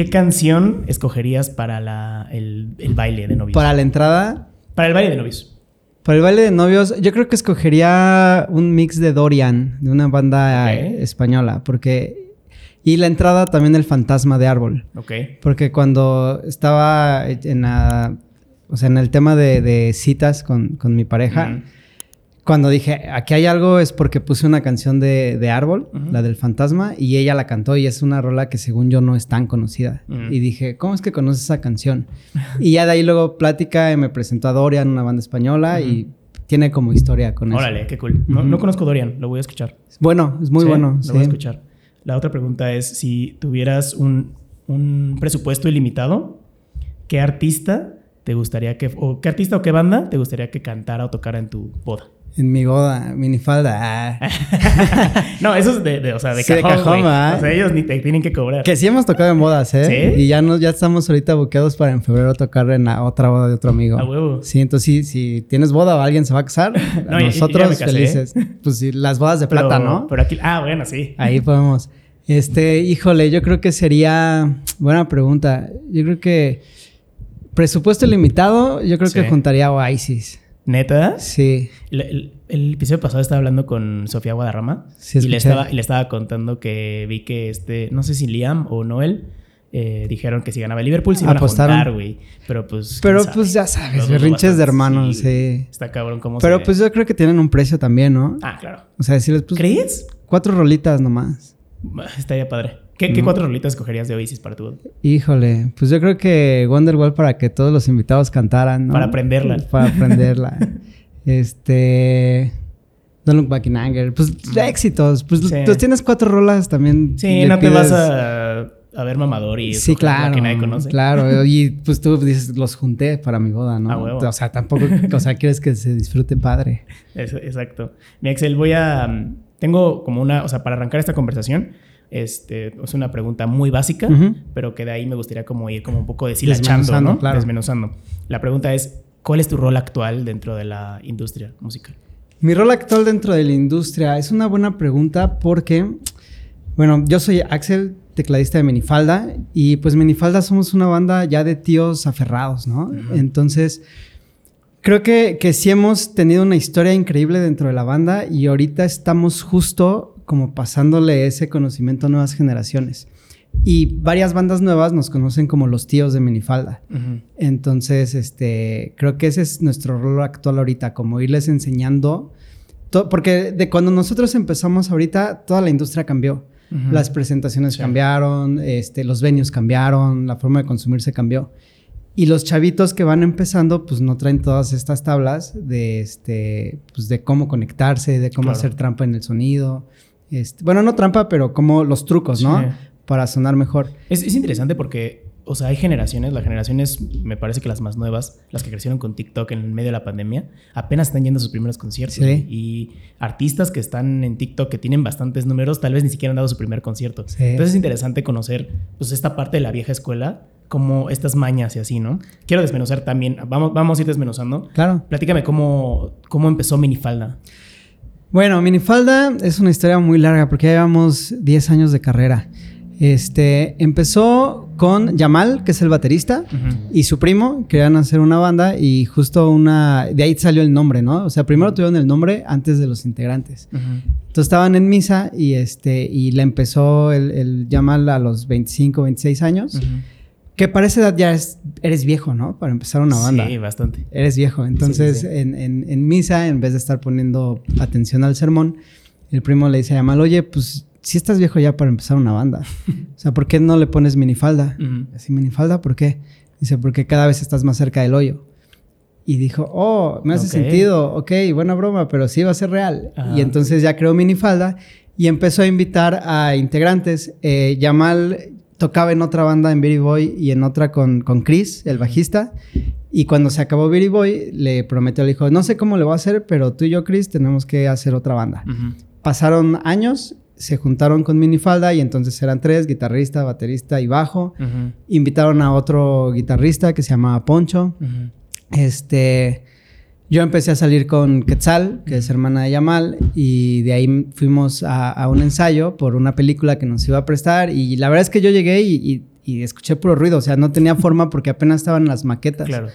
¿Qué canción escogerías para la, el, el baile de novios? Para la entrada, Para el baile de novios. para el baile de novios, yo creo que escogería un mix de Dorian, de una banda española, porque... Y la entrada también el fantasma de árbol. Ok. Porque cuando estaba en la... O sea, en el tema de, de citas con, con mi pareja. Cuando dije, aquí hay algo, es porque puse una canción de, de Árbol, la del fantasma, y ella la cantó y es una rola que según yo no es tan conocida. Y dije, ¿cómo es que conoces esa canción? y ya de ahí luego plática y me presentó a Dorian, una banda española, y tiene como historia con eso. Órale, qué cool. No, no conozco Dorian, lo voy a escuchar. Bueno, es muy Sí, bueno. Lo sí. voy a escuchar. La otra pregunta es, si tuvieras un, un presupuesto ilimitado, ¿qué artista te gustaría que... o qué artista o qué banda te gustaría que cantara o tocara en tu boda? En mi boda, minifalda. ah. no, eso es de, de- o sea, de Sí, de cajón, cajón, güey. ¿verdad? O sea, ellos ni te tienen que cobrar. Que sí hemos tocado en bodas, ¿eh? ¿Sí? Y ya, nos, ya estamos ahorita buqueados para en febrero tocar en la otra boda de otro amigo. A huevo. Sí, entonces sí, si tienes boda o alguien se va a casar, No, nosotros casé. felices. Pues sí, las bodas de Pero- plata, ¿no? Pero aquí... Ah, bueno, sí. Ahí podemos. Este, híjole, yo creo que sería... Buena pregunta. Yo creo que... Presupuesto limitado, yo creo que juntaría Oasis. ¿Neta? Sí. El, el- el episodio pasado estaba hablando con Sofía Guadarrama Sí, y, le estaba, y le estaba contando que vi que este, no sé si Liam o Noel eh, dijeron que si ganaba el Liverpool se iban Apostaron. a juntar, güey. Pero pues. Pero sabe. pues ya sabes, berrinches de hermanos, sí. Está cabrón cómo Pero se- pues yo creo que tienen un precio también, ¿no? Ah, claro. O sea, decirles, pues... ¿Crees? Cuatro rolitas nomás. Estaría padre. ¿Qué, qué cuatro rolitas escogerías de Oasis para tu boda? Híjole, pues yo creo que Wonderwall para que todos los invitados cantaran, ¿no? Para aprenderla. Para aprenderla. este. Don't Look Back in Anger. Pues éxitos. Pues Sí. tú tienes cuatro rolas también. Sí, no te vas a, a ver mamador y Sí, claro. que nadie conoce. Claro. Y pues tú dices, los junté para mi boda, ¿no? A huevo. O sea, tampoco. o sea, quieres que se disfrute padre. Es- exacto. Mi Excel, voy a. mm, Tengo como una. O sea, para arrancar esta conversación, este, es una pregunta muy básica, pero que de ahí me gustaría como ir como un poco deshilachando, Desmenuzando, ¿no? claro. Desmenuzando. La pregunta es: ¿cuál es tu rol actual dentro de la industria musical? Mi rol actual dentro de la industria es una buena pregunta porque, bueno, yo soy Axel, tecladista de Minifalda, y pues Minifalda somos una banda ya de tíos aferrados, ¿no? Entonces, creo que, que sí hemos tenido una historia increíble dentro de la banda y ahorita estamos justo como pasándole ese conocimiento a nuevas generaciones. Y varias bandas nuevas nos conocen como los tíos de Minifalda. Entonces, este, creo que ese es nuestro rol actual ahorita, como irles enseñando, porque de cuando nosotros empezamos ahorita, toda la industria cambió. Ujú. Las presentaciones Sí. cambiaron, este, los venues cambiaron, la forma de consumir se cambió. Y los chavitos que van empezando, pues no traen todas estas tablas de, este, pues, de cómo conectarse, de cómo Claro. hacer trampa en el sonido. Este, bueno, no trampa, pero como los trucos, ¿no? Sí. Para sonar mejor. Es, es interesante porque, o sea, hay generaciones, las generaciones, me parece que las más nuevas, las que crecieron con TikTok en medio de la pandemia, apenas están yendo a sus primeros conciertos. Sí. Y artistas que están en TikTok, que tienen bastantes números, tal vez ni siquiera han dado su primer concierto. Sí. Entonces es interesante conocer, pues, esta parte de la vieja escuela, como estas mañas y así, ¿no? Quiero desmenuzar también, vamos, vamos a ir desmenuzando. Claro. Platícame cómo, cómo empezó Minifalda. Bueno, Minifalda es una historia muy larga porque ya llevamos 10 años de carrera. Este, empezó con Yamal, que es el baterista, y su primo querían hacer una banda y justo una... De ahí salió el nombre, ¿no? O sea, primero tuvieron el nombre antes de los integrantes. Entonces estaban en misa y, este, y le empezó el, el Yamal a los 25, 26 años. Que para esa edad ya es- eres viejo, ¿no? Para empezar una banda. Sí, bastante. Eres viejo. Entonces, Sí, sí, sí. En, en- en misa, en vez de estar poniendo atención al sermón, el primo le dice a Yamal, oye, pues si estás viejo ya para empezar una banda. o sea, ¿por qué no le pones minifalda? Ujú. Así, minifalda, ¿por qué? Dice, porque cada vez estás más cerca del hoyo. Y dijo, oh, me hace sentido, ok, buena broma, pero sí va a ser real. Ajá. Y entonces ya creó minifalda y empezó a invitar a integrantes. Eh, Yamal tocaba en otra banda en Beery Boy y en otra con, con Chris, el bajista. Y cuando se acabó Beery Boy, le prometió, le dijo, no sé cómo le voy a hacer, pero tú y yo, Chris, tenemos que hacer otra banda. Pasaron años, se juntaron con Minifalda y entonces eran tres, guitarrista, baterista y bajo. Invitaron a otro guitarrista que se llamaba Poncho. Este, yo empecé a salir con Quetzal, que es hermana de Yamal, y de ahí fuimos a, a un ensayo por una película que nos iba a prestar. Y la verdad es que yo llegué y, y- y escuché puro ruido, o sea, no tenía forma porque apenas estaban las maquetas. Claro.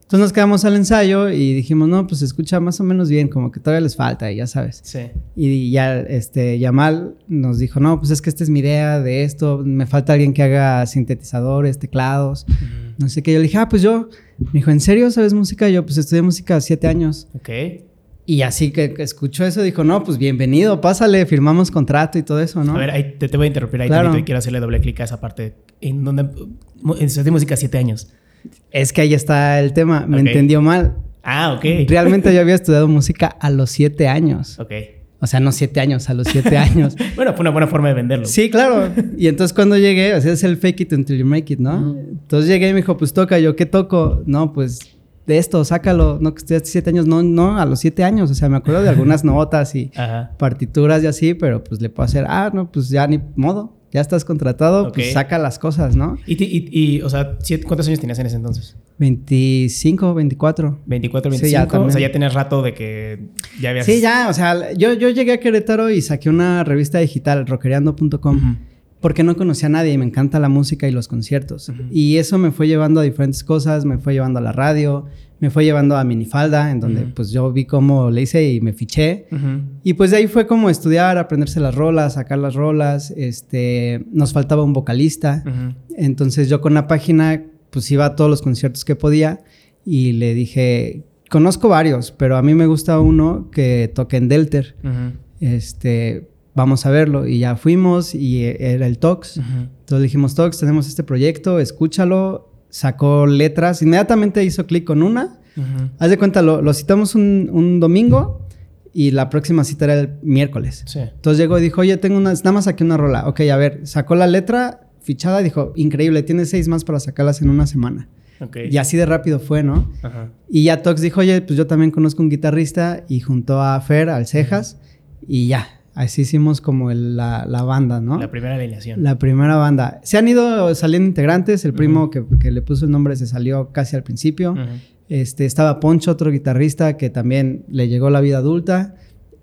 Entonces nos quedamos al ensayo y dijimos, no, pues se escucha más o menos bien, como que todavía les falta, ya sabes. Sí. Y ya, este, Yamal nos dijo, no, pues es que esta es mi idea de esto, me falta alguien que haga sintetizadores, teclados, no sé qué. Yo le dije, ah, pues yo, me dijo, ¿en serio sabes música? Yo, pues estudié música siete años. Ok. Y así que escuchó eso, dijo, no, pues bienvenido, pásale, firmamos contrato y todo eso, ¿no? A ver, ahí te, te voy a interrumpir ahí Claro. y quiero hacerle doble clic a esa parte. En donde estudiaste música siete años. Es que ahí está el tema, me entendió mal. Ah, ok. Realmente yo había estudiado música a los siete años. Ok. O sea, no siete años, a los siete años. Bueno, fue una buena forma de venderlo. Sí, claro. Y entonces cuando llegué, o sea, es el fake it until you make it, ¿no? Entonces llegué y me dijo, pues toca, yo, ¿qué toco? No, pues de esto, sácalo. No, que estudiaste siete años. No, no, a los siete años. O sea, me acuerdo de algunas notas y Ajá. partituras y así, pero pues le puedo hacer, ah, no, pues ya ni modo. Ya estás contratado, pues saca las cosas, ¿no? Y, y, y, o sea, ¿cuántos años tenías en ese entonces? 25, 24. 24, Sí, 25. ya o sea, ya tenías rato de que ya habías. Sí, ya, o sea, yo, yo llegué a Querétaro y saqué una revista digital, rockereando.com, Ujú. porque no conocía a nadie y me encanta la música y los conciertos. Y eso me fue llevando a diferentes cosas, me fue llevando a la radio, me fue llevando a Minifalda, en donde pues yo vi cómo le hice y me fiché. Y pues de ahí fue como estudiar, aprenderse las rolas, sacar las rolas, este, nos faltaba un vocalista. Entonces yo con la página pues iba a todos los conciertos que podía y le dije, conozco varios, pero a mí me gusta uno que toca en Delter. Ujú. Este, vamos a verlo. Y ya fuimos y era el Tox. Ujú. Entonces dijimos, Tox, tenemos este proyecto, escúchalo. Sacó letras, inmediatamente hizo clic con una. Ujú. Haz de cuenta, lo, lo citamos un, un domingo y la próxima cita era el miércoles. Sí. Entonces llegó y dijo, oye, tengo una, nada más saqué una rola. Ok, a ver, sacó la letra fichada y dijo, increíble, tienes seis más para sacarlas en una semana. Y así de rápido fue, ¿no? Ajá. Y ya Tox dijo, oye, pues yo también conozco un guitarrista y juntó a Fer, al Cejas, y ya, así hicimos como el- la, la banda, ¿no? La primera alineación. La primera banda. Se han ido saliendo integrantes, el primo que, que le puso el nombre se salió casi al principio. Este, estaba Poncho, otro guitarrista que también le llegó la vida adulta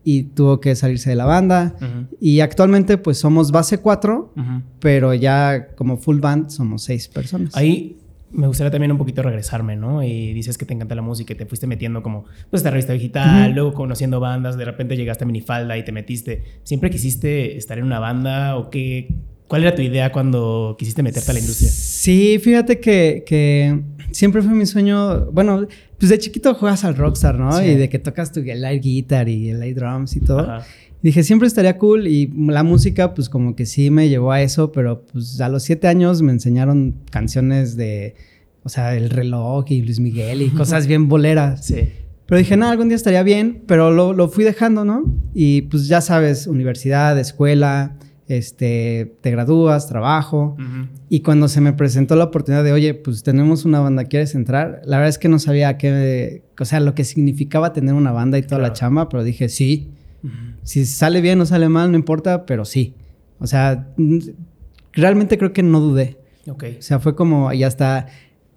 y tuvo que salirse de la banda. Y actualmente pues somos base 4, Ujú. pero ya como full band somos 6 personas. Ahí me gustaría también un poquito regresarme, ¿no? Y dices que te encanta la música y te fuiste metiendo como, pues, esta revista digital, luego conociendo bandas, de repente llegaste a Minifalda y te metiste. ¿Siempre quisiste estar en una banda o qué? ¿Cuál era tu idea cuando quisiste meterte a la industria? Sí, fíjate que, que siempre fue mi sueño. Bueno, pues de chiquito juegas al rockstar, ¿no? Sí. Y de que tocas tu air guitar y el air drums y todo. Ajá. Dije, siempre estaría cool y la música, pues como que sí me llevó a eso, pero pues a los siete años me enseñaron canciones de, o sea, El reloj y Luis Miguel y cosas bien boleras. Sí. Pero dije, no, algún día estaría bien, pero lo, lo fui dejando, ¿no? Y pues ya sabes, universidad, escuela, este, te gradúas, trabajo. Y cuando se me presentó la oportunidad de, oye, pues tenemos una banda, ¿quieres entrar? La verdad es que no sabía qué, o sea, lo que significaba tener una banda y toda la chamba, pero dije, sí. Si sale bien o sale mal, no importa, pero sí. O sea, realmente creo que no dudé. Ok. O sea, fue como, y hasta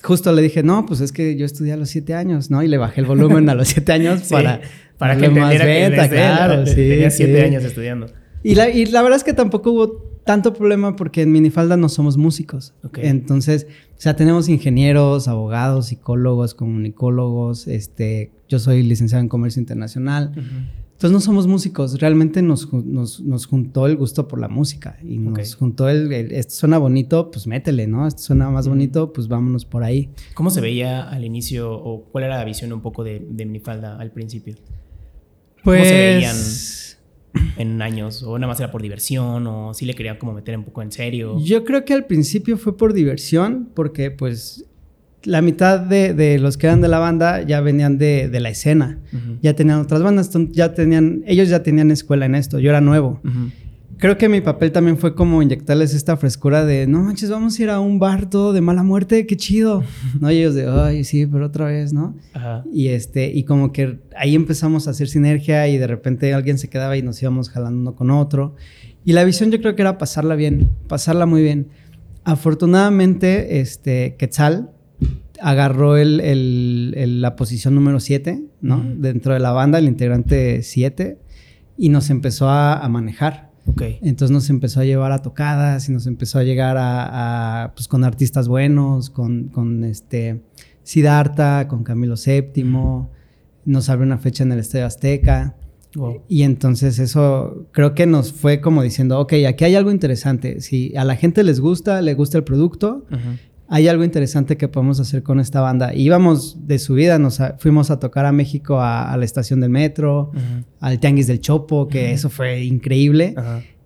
justo le dije, no, pues es que yo estudié a los siete años, ¿no? Y le bajé el volumen a los siete años Sí, para, para que más que beta, desde- claro, sí, tenía siete sí. años estudiando. Y la, y la verdad es que tampoco hubo tanto problema porque en Minifalda no somos músicos. Entonces, o sea, tenemos ingenieros, abogados, psicólogos, comunicólogos, este, yo soy licenciado en comercio internacional. Entonces no somos músicos, realmente nos, nos, nos juntó el gusto por la música y nos juntó el, el- esto suena bonito, pues métele, ¿no? Esto suena más bonito, pues vámonos por ahí. ¿Cómo se veía al inicio o cuál era la visión un poco de, de Minifalda al principio? ¿Cómo se veían Pues en años? ¿O nada más era por diversión? ¿O sí le querían como meter un poco en serio? yo creo que al principio fue por diversión, porque pues la mitad de, de los que eran de la banda ya venían de, de la escena, ya tenían otras bandas, ya tenían, ellos ya tenían escuela en esto, yo era nuevo. Creo que mi papel también fue como inyectarles esta frescura de, no manches, vamos a ir a un bar todo de mala muerte, qué chido. no, y ellos de, ay, sí, pero otra vez, ¿no? Ajá. Y este, y como que ahí empezamos a hacer sinergia y de repente alguien se quedaba y nos íbamos jalando uno con otro. Y la visión yo creo que era pasarla bien, pasarla muy bien. Afortunadamente, este, Quetzal agarró el, el- el- la posición número 7, ¿no? Dentro de la banda, el integrante 7, y nos empezó a, a manejar. Entonces nos empezó a llevar a tocadas y nos empezó a llegar a, a, pues con artistas buenos, con, con este Siddhartha, con Camilo VII, nos abrió una fecha en el Estadio Azteca. Wow. Y entonces eso creo que nos fue como diciendo, ok, aquí hay algo interesante. Si a la gente les gusta, le gusta el producto, Ujú. Hay algo interesante que podemos hacer con esta banda. Íbamos de subida, nos a- fuimos a tocar a México a, a la estación del metro, al Tianguis del Chopo, que eso fue increíble.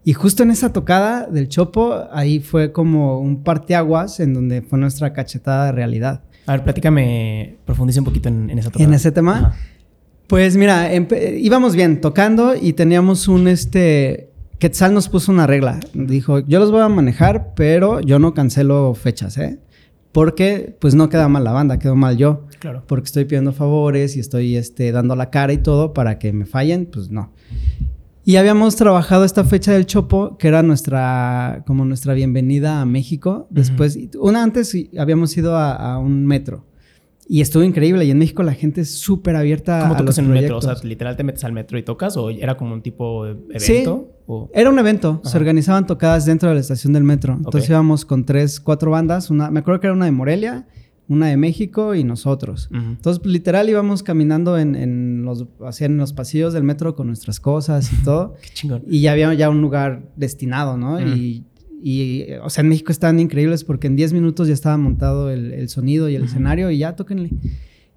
Y justo en esa tocada del Chopo, ahí fue como un parteaguas en donde fue nuestra cachetada de realidad. A ver, platícame, profundiza un poquito en, en esa tocada. En ese tema. Pues mira, íbamos bien tocando y teníamos un este. Quetzal nos puso una regla. Dijo: Yo los voy a manejar, pero yo no cancelo fechas, ¿eh? Porque pues no queda mal la banda, quedó mal yo. Claro. Porque estoy pidiendo favores y estoy este, dando la cara y todo para que me fallen, pues no. Y habíamos trabajado esta fecha del Chopo, que era nuestra, como nuestra bienvenida a México. Después, una antes habíamos ido a, a un metro. Y estuvo increíble. Y en México la gente es súper abierta ¿Cómo a los en un metro? O sea, literal te metes al metro y tocas o era como un tipo de Sí. evento? O- Era un evento, se organizaban tocadas dentro de la estación del metro. Entonces íbamos con tres, cuatro bandas. Una, me acuerdo que era una de Morelia, una de México y nosotros. Ujú. Entonces, pues, literal íbamos caminando en, en los, así en los pasillos del metro con nuestras cosas y todo. Qué chingón. y ya había ya un lugar destinado, ¿no? Mm. Y, y, o sea, en México están increíbles porque en 10 minutos ya estaba montado el, el sonido y el escenario y ya tóquenle.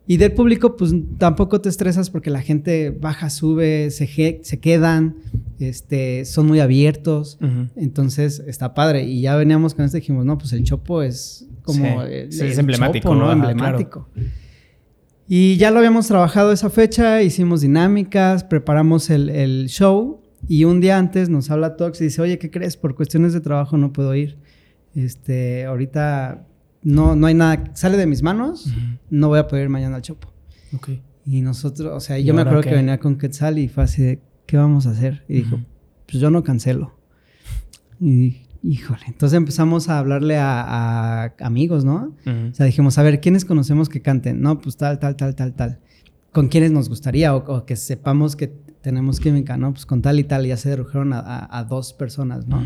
Y del público, pues tampoco te estresas porque la gente baja, sube, se, se quedan, este, son muy abiertos. Entonces está padre. Y ya veníamos con esto y dijimos, no, pues el Chopo es como. Sí, el- sí, es el emblemático, Chopo, ¿no? Ajá, Emblemático. Y ya lo habíamos trabajado esa fecha, hicimos dinámicas, preparamos el, el show. Y un día antes nos habla Tox y dice, oye, ¿qué crees? Por cuestiones de trabajo no puedo ir. Este, ahorita no, no hay nada, sale de mis manos, no voy a poder ir mañana al Chopo. Ok. Y nosotros, o sea, ¿Y yo me acuerdo qué? que venía con Quetzal y fue así de, ¿qué vamos a hacer? Y dijo, pues yo no cancelo. Y dije, híjole. Entonces empezamos a hablarle a, a amigos, ¿no? O sea, dijimos, a ver, ¿quiénes conocemos que canten? No, pues tal, tal, tal, tal, tal. ¿Con quiénes nos gustaría? O, o que sepamos que tenemos química, ¿no? Pues con tal y tal. Ya se redujeron a, a- a dos personas, ¿no?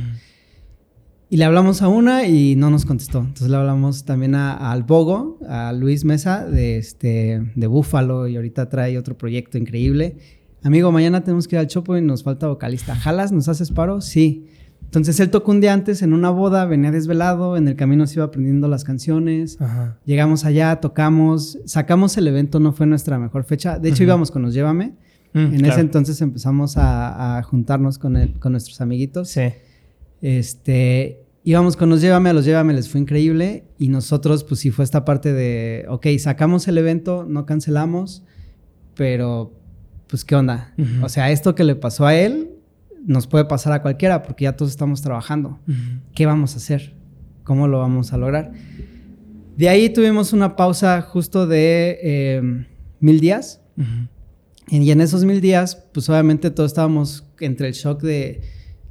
Y le hablamos a una y no nos contestó. Entonces le hablamos también a- al Bogo, a Luis Mesa de, este, de Búfalo y ahorita trae otro proyecto increíble. Amigo, mañana tenemos que ir al Chopo y nos falta vocalista. ¿Jalas? ¿Nos haces paro? Sí. Entonces él tocó un día antes en una boda, venía desvelado, en el camino se iba aprendiendo las canciones. Ajá. Llegamos allá, tocamos, sacamos el evento, no fue nuestra mejor fecha. De hecho, íbamos con los Llévame. Mm, en claro. ese entonces empezamos a, a juntarnos con, el- con nuestros amiguitos. Sí. Este, íbamos con los Llévame, a los Llévame les fue increíble y nosotros pues sí fue esta parte de, ok, sacamos el evento, no cancelamos, pero pues qué onda. O sea, esto que le pasó a él nos puede pasar a cualquiera porque ya todos estamos trabajando. ¿Qué vamos a hacer? ¿Cómo lo vamos a lograr? De ahí tuvimos una pausa justo de eh, mil días. Y en esos mil días, pues obviamente todos estábamos entre el shock de,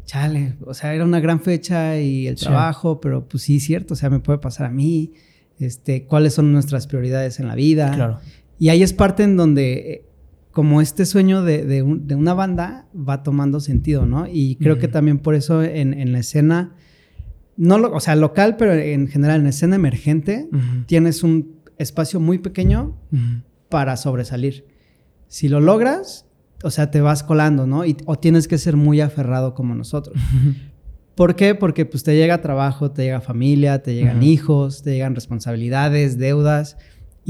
chale, o sea, era una gran fecha y el Sí. trabajo, pero pues sí, cierto, o sea, me puede pasar a mí, este, cuáles son nuestras prioridades en la vida. Claro. Y ahí es parte en donde, eh, como este sueño de, de un- de una banda va tomando sentido, ¿no? Y creo que también por eso en, en la escena, no lo, o sea, local, pero en general en la escena emergente, tienes un espacio muy pequeño para sobresalir. Si lo logras, o sea, te vas colando, ¿no? Y- o tienes que ser muy aferrado como nosotros. ¿Por qué? Porque pues te llega trabajo, te llega familia, te llegan hijos, te llegan responsabilidades, deudas,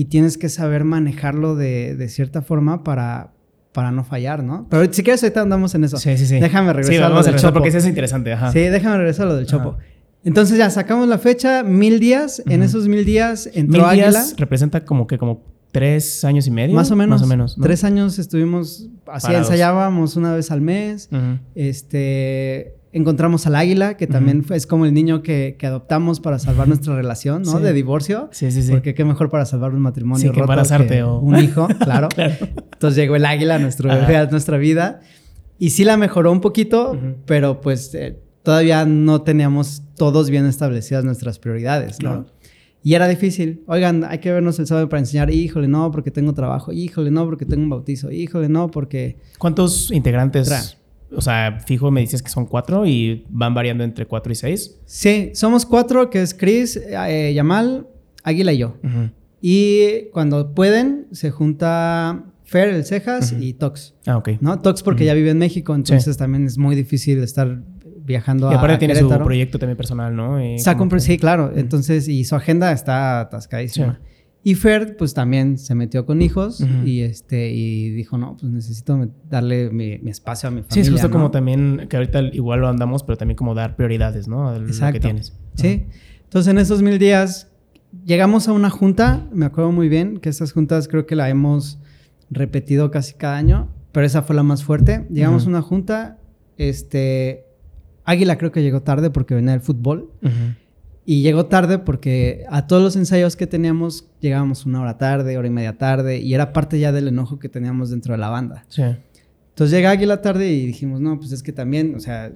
y tienes que saber manejarlo de, de cierta forma para, para no fallar, ¿no? Pero si quieres, ahorita andamos en eso. Sí, sí, sí. Déjame regresar Sí, vamos a del regresar Chopo. porque eso es interesante. Ajá. Sí, déjame regresar a lo del Chopo. Ajá. Entonces ya sacamos la fecha, mil días. En esos mil días entró Mil Águila. días representa como que como tres años y medio. Más o menos. Más o menos. ¿no? Tres años estuvimos así, Parados. ensayábamos una vez al mes. Este, encontramos al águila, que también fue- es como el niño que, que adoptamos para salvar nuestra relación, ¿no? Sí. De divorcio. Sí, sí, sí. Porque qué mejor para salvar un matrimonio Sí, que embarazarte o- un hijo, claro. Claro. Entonces llegó el águila a nuestro a nuestra vida. Y sí la mejoró un poquito, pero pues eh, todavía no teníamos todos bien establecidas nuestras prioridades, ¿no? Claro. Y era difícil. Oigan, hay que vernos el sábado para enseñar. Híjole, no, porque tengo trabajo. Híjole, no, porque tengo un bautizo. Híjole, no, porque... ¿Cuántos integrantes Tra. O sea, fijo me dices que son cuatro y van variando entre cuatro y seis. Sí, somos cuatro, que es Chris, eh, Yamal, Águila y yo. Y cuando pueden, se junta Fer, el Cejas y Tox. Ah, ok. ¿No? Tox porque ya vive en México, entonces también es muy difícil estar viajando y aparte a tiene su proyecto también personal, ¿no? Eh, sí, claro. Entonces, y su agenda está atascadísima. Y Fer, pues también se metió con hijos y este y dijo, no, pues necesito darle mi, espacio a mi familia. Sí, es justo como también, que ahorita igual lo andamos, pero también como dar prioridades, ¿no? A lo que tienes. Sí. Entonces, en esos mil días llegamos a una junta, me acuerdo muy bien, que estas juntas creo que la hemos repetido casi cada año, pero esa fue la más fuerte. Llegamos a una junta, este, Águila creo que llegó tarde porque venía del fútbol. Y llegó tarde porque a todos los ensayos que teníamos llegábamos una hora tarde, hora y media tarde, y era parte ya del enojo que teníamos dentro de la banda. Sí. Entonces llega Águila tarde y dijimos, no, pues es que también, o sea,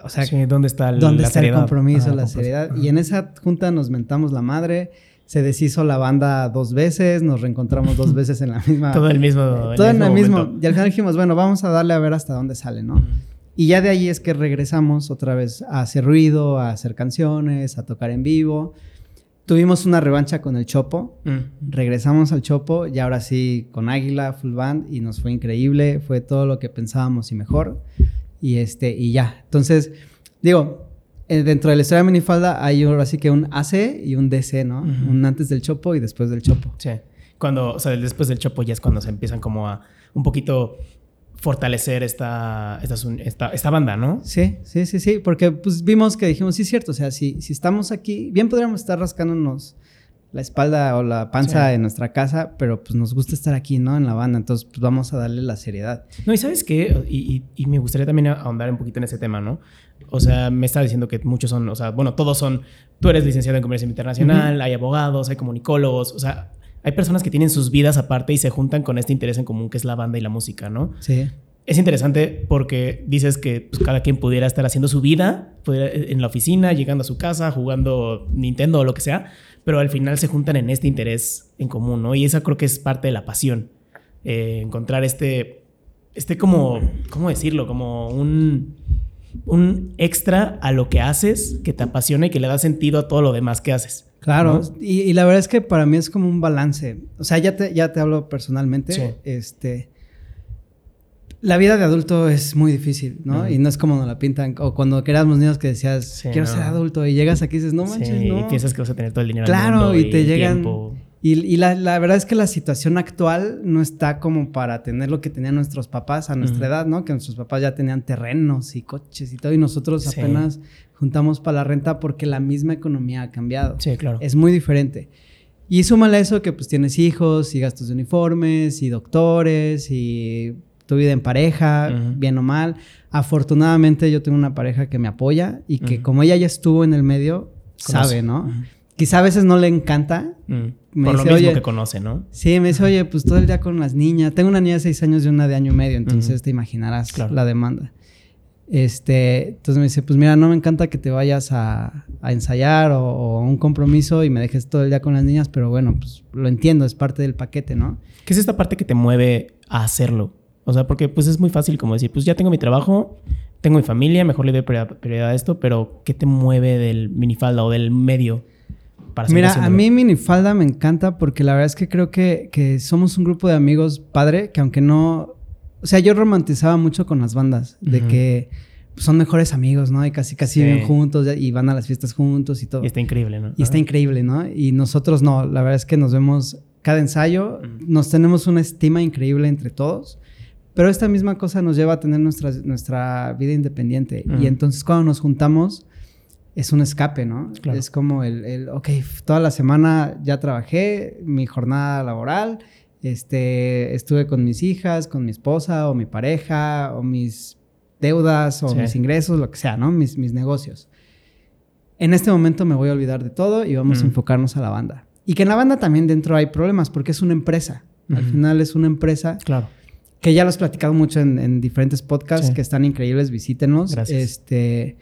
o sea, ¿dónde está, el, ¿dónde está el compromiso, la seriedad? Y en esa junta nos mentamos la madre, se deshizo la banda dos veces, nos reencontramos dos veces en la misma... todo el mismo... Todo en el mismo. Y al final dijimos, bueno, vamos a darle a ver hasta dónde sale, ¿no? Y ya de ahí es que regresamos otra vez a hacer ruido, a hacer canciones, a tocar en vivo. Tuvimos una revancha con el Chopo. Regresamos al Chopo y ahora sí con Águila, full band y nos fue increíble. Fue todo lo que pensábamos y mejor. Y este, y ya. Entonces, digo, eh, dentro de la historia de Minifalda hay ahora sí que un AC y un DC, ¿no? Un antes del Chopo y después del Chopo. Sí. Cuando, o sea, después del Chopo ya es cuando se empiezan como a un poquito fortalecer esta, esta, esta, banda, ¿no? Sí, sí, sí, sí, porque pues vimos que dijimos, sí es cierto, o sea, si, si estamos aquí, bien podríamos estar rascándonos la espalda o la panza en nuestra casa, pero pues nos gusta estar aquí, ¿no? En la banda, entonces pues vamos a darle la seriedad. No, y sabes qué, y, y, me gustaría también ahondar un poquito en ese tema, ¿no? O sea, me está diciendo que muchos son, o sea, bueno, todos son, tú eres licenciado en comercio internacional, hay abogados, hay comunicólogos, o sea, hay personas que tienen sus vidas aparte y se juntan con este interés en común que es la banda y la música, ¿no? Sí. Es interesante porque dices que pues, cada quien pudiera estar haciendo su vida, en la oficina, llegando a su casa, jugando Nintendo o lo que sea, pero al final se juntan en este interés en común, ¿no? Y esa creo que es parte de la pasión. Eh, encontrar este, este como, ¿cómo decirlo? Como un, un extra a lo que haces que te apasiona y que le da sentido a todo lo demás que haces. Claro, y, la verdad es que para mí es como un balance. O sea, ya te, ya te hablo personalmente. Este, la vida de adulto es muy difícil, ¿no? Y no es como nos la pintan. O cuando éramos niños que decías, quiero ser adulto, y llegas aquí y dices, no manches, no. Y piensas que vas a tener todo el dinero. Claro, y, te llegan. Y, la, verdad es que la situación actual no está como para tener lo que tenían nuestros papás a nuestra edad, ¿no? Que nuestros papás ya tenían terrenos y coches y todo, y nosotros apenas juntamos para la renta porque la misma economía ha cambiado. Sí, claro. Es muy diferente. Y súmale eso que pues tienes hijos y gastos de uniformes y doctores y tu vida en pareja, bien o mal. Afortunadamente yo tengo una pareja que me apoya y que como ella ya estuvo en el medio, sabe, ¿no? Quizá a veces no le encanta. Por lo mismo que conoce, ¿no? Sí, me dice, oye, pues todo el día con las niñas. Tengo una niña de seis años y una de año y medio, entonces te imaginarás la demanda. Este, entonces me dice, pues mira, no me encanta que te vayas a, ensayar o, o, a un compromiso y me dejes todo el día con las niñas, pero bueno, pues lo entiendo, es parte del paquete, ¿no? ¿Qué es esta parte que te mueve a hacerlo? O sea, porque pues es muy fácil como decir, pues ya tengo mi trabajo, tengo mi familia, mejor le doy prioridad a esto, pero ¿qué te mueve del minifalda o del medio? Para Mira, a mí minifalda me encanta porque la verdad es que creo que, que somos un grupo de amigos padre que aunque no... O sea, yo romantizaba mucho con las bandas, de que son mejores amigos, ¿no? Y casi casi viven juntos y van a las fiestas juntos y todo. Y está increíble, ¿no? Y está increíble, ¿no? Y nosotros no, la verdad es que nos vemos cada ensayo, nos tenemos una estima increíble entre todos. Pero esta misma cosa nos lleva a tener nuestra, nuestra vida independiente. Y entonces cuando nos juntamos es un escape, ¿no? Es como el, el, ok, toda la semana ya trabajé, mi jornada laboral, este, estuve con mis hijas, con mi esposa o mi pareja o mis deudas o mis ingresos, lo que sea, ¿no? Mis, mis negocios. En este momento me voy a olvidar de todo y vamos a enfocarnos a la banda. Y que en la banda también dentro hay problemas porque es una empresa. Al final es una empresa. Claro que ya lo has platicado mucho en, diferentes podcasts que están increíbles, visítenos. Gracias. Este,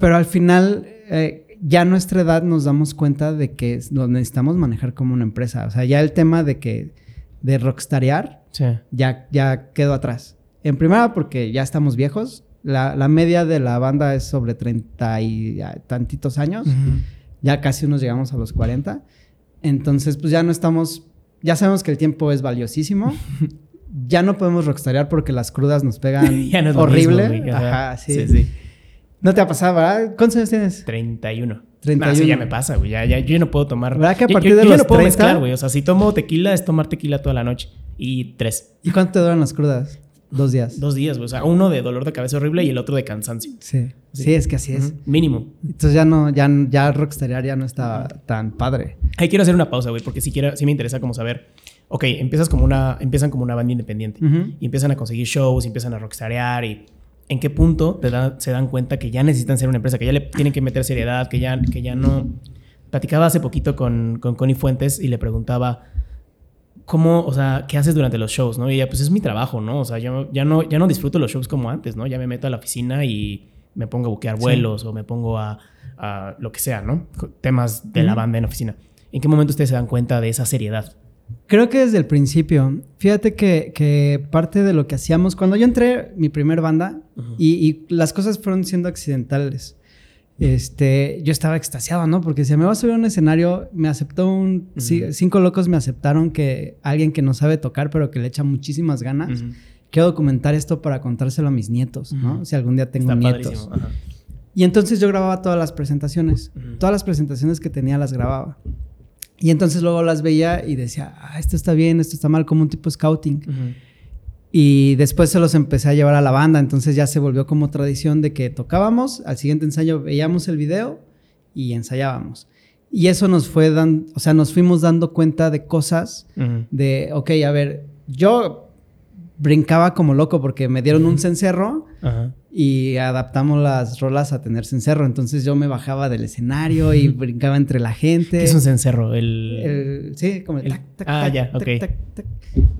pero al final, eh, ya a nuestra edad nos damos cuenta de que lo necesitamos manejar como una empresa. O sea, ya el tema de que de rockstarear ya, ya quedó atrás. En primera, porque ya estamos viejos. La, la media de la banda es sobre 30 y tantitos años. Ya casi nos llegamos a los 40. Entonces, pues ya no estamos. Ya sabemos que el tiempo es valiosísimo. ya no podemos rockstarear porque las crudas nos pegan Ya no es horrible. mismo. Ajá, sí. sí, sí. No te ha pasado, ¿verdad? ¿Cuántos años tienes? 31. 31. No, sí, ya me pasa, güey. Ya, ya, yo ya no puedo tomar. ¿Verdad que a partir yo, de yo ya no puedo 30? mezclar, güey. O sea, si tomo tequila, es tomar tequila toda la noche. Y tres. ¿Y cuánto te duran las crudas? Dos días. Dos días, güey. O sea, uno de dolor de cabeza horrible y el otro de cansancio. Sí. Sí. sí. es que así es. Mínimo. Entonces ya no, ya, ya rockstarear ya no está tan padre. Ahí quiero hacer una pausa, güey, porque si quiero, sí me interesa como saber. Ok, empiezas como una, empiezan como una banda independiente y empiezan a conseguir shows, y empiezan a rockstarear y en qué punto te se dan cuenta que ya necesitan ser una empresa, que ya le tienen que meter seriedad, que ya, que ya no. Platicaba hace poquito con, con Connie Fuentes y le preguntaba cómo, o sea, qué haces durante los shows, ¿no? Y ella, pues es mi trabajo, ¿no? O sea, yo ya no, ya no disfruto los shows como antes, ¿no? Ya me meto a la oficina y me pongo a buquear Sí. vuelos o me pongo a, a lo que sea, ¿no? Temas de la banda en oficina. ¿En qué momento ustedes se dan cuenta de esa seriedad? Creo que desde el principio. Fíjate que, que parte de lo que hacíamos, cuando yo entré mi primer banda y, y las cosas fueron siendo accidentales, este, yo estaba extasiado, ¿no? Porque si me voy a subir a un escenario, me aceptó un... cinco locos me aceptaron que alguien que no sabe tocar, pero que le echa muchísimas ganas. Quiero documentar esto para contárselo a mis nietos, ¿no? Si algún día tengo Está nietos. Y entonces yo grababa todas las presentaciones. Todas las presentaciones que tenía las grababa. Y entonces luego las veía y decía, ah, esto está bien, esto está mal, como un tipo scouting. Y después se los empecé a llevar a la banda, entonces ya se volvió como tradición de que tocábamos, al siguiente ensayo veíamos el video y ensayábamos. Y eso nos fue dando, o sea, nos fuimos dando cuenta de cosas de, ok, a ver, yo brincaba como loco porque me dieron un cencerro Ajá. y adaptamos las rolas a tener cencerro. Entonces yo me bajaba del escenario y brincaba entre la gente. ¿Qué es un cencerro? El... El- sí, como el, El- tac, tac, ah, tac, ya, ok.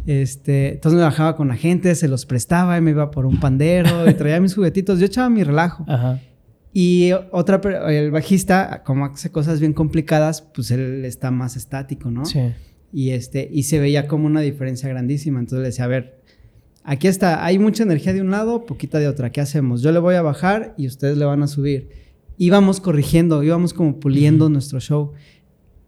Este, entonces me bajaba con la gente, se los prestaba y me iba por un pandero y traía mis juguetitos. Yo echaba mi relajo. Ajá. Y otra, el bajista, como hace cosas bien complicadas, pues él está más estático, ¿no? Sí. Y este, y se veía como una diferencia grandísima. Entonces le decía, a ver, aquí está, hay mucha energía de un lado, poquita de otra. ¿Qué hacemos? Yo le voy a bajar y ustedes le van a subir. Íbamos corrigiendo, íbamos como puliendo nuestro show.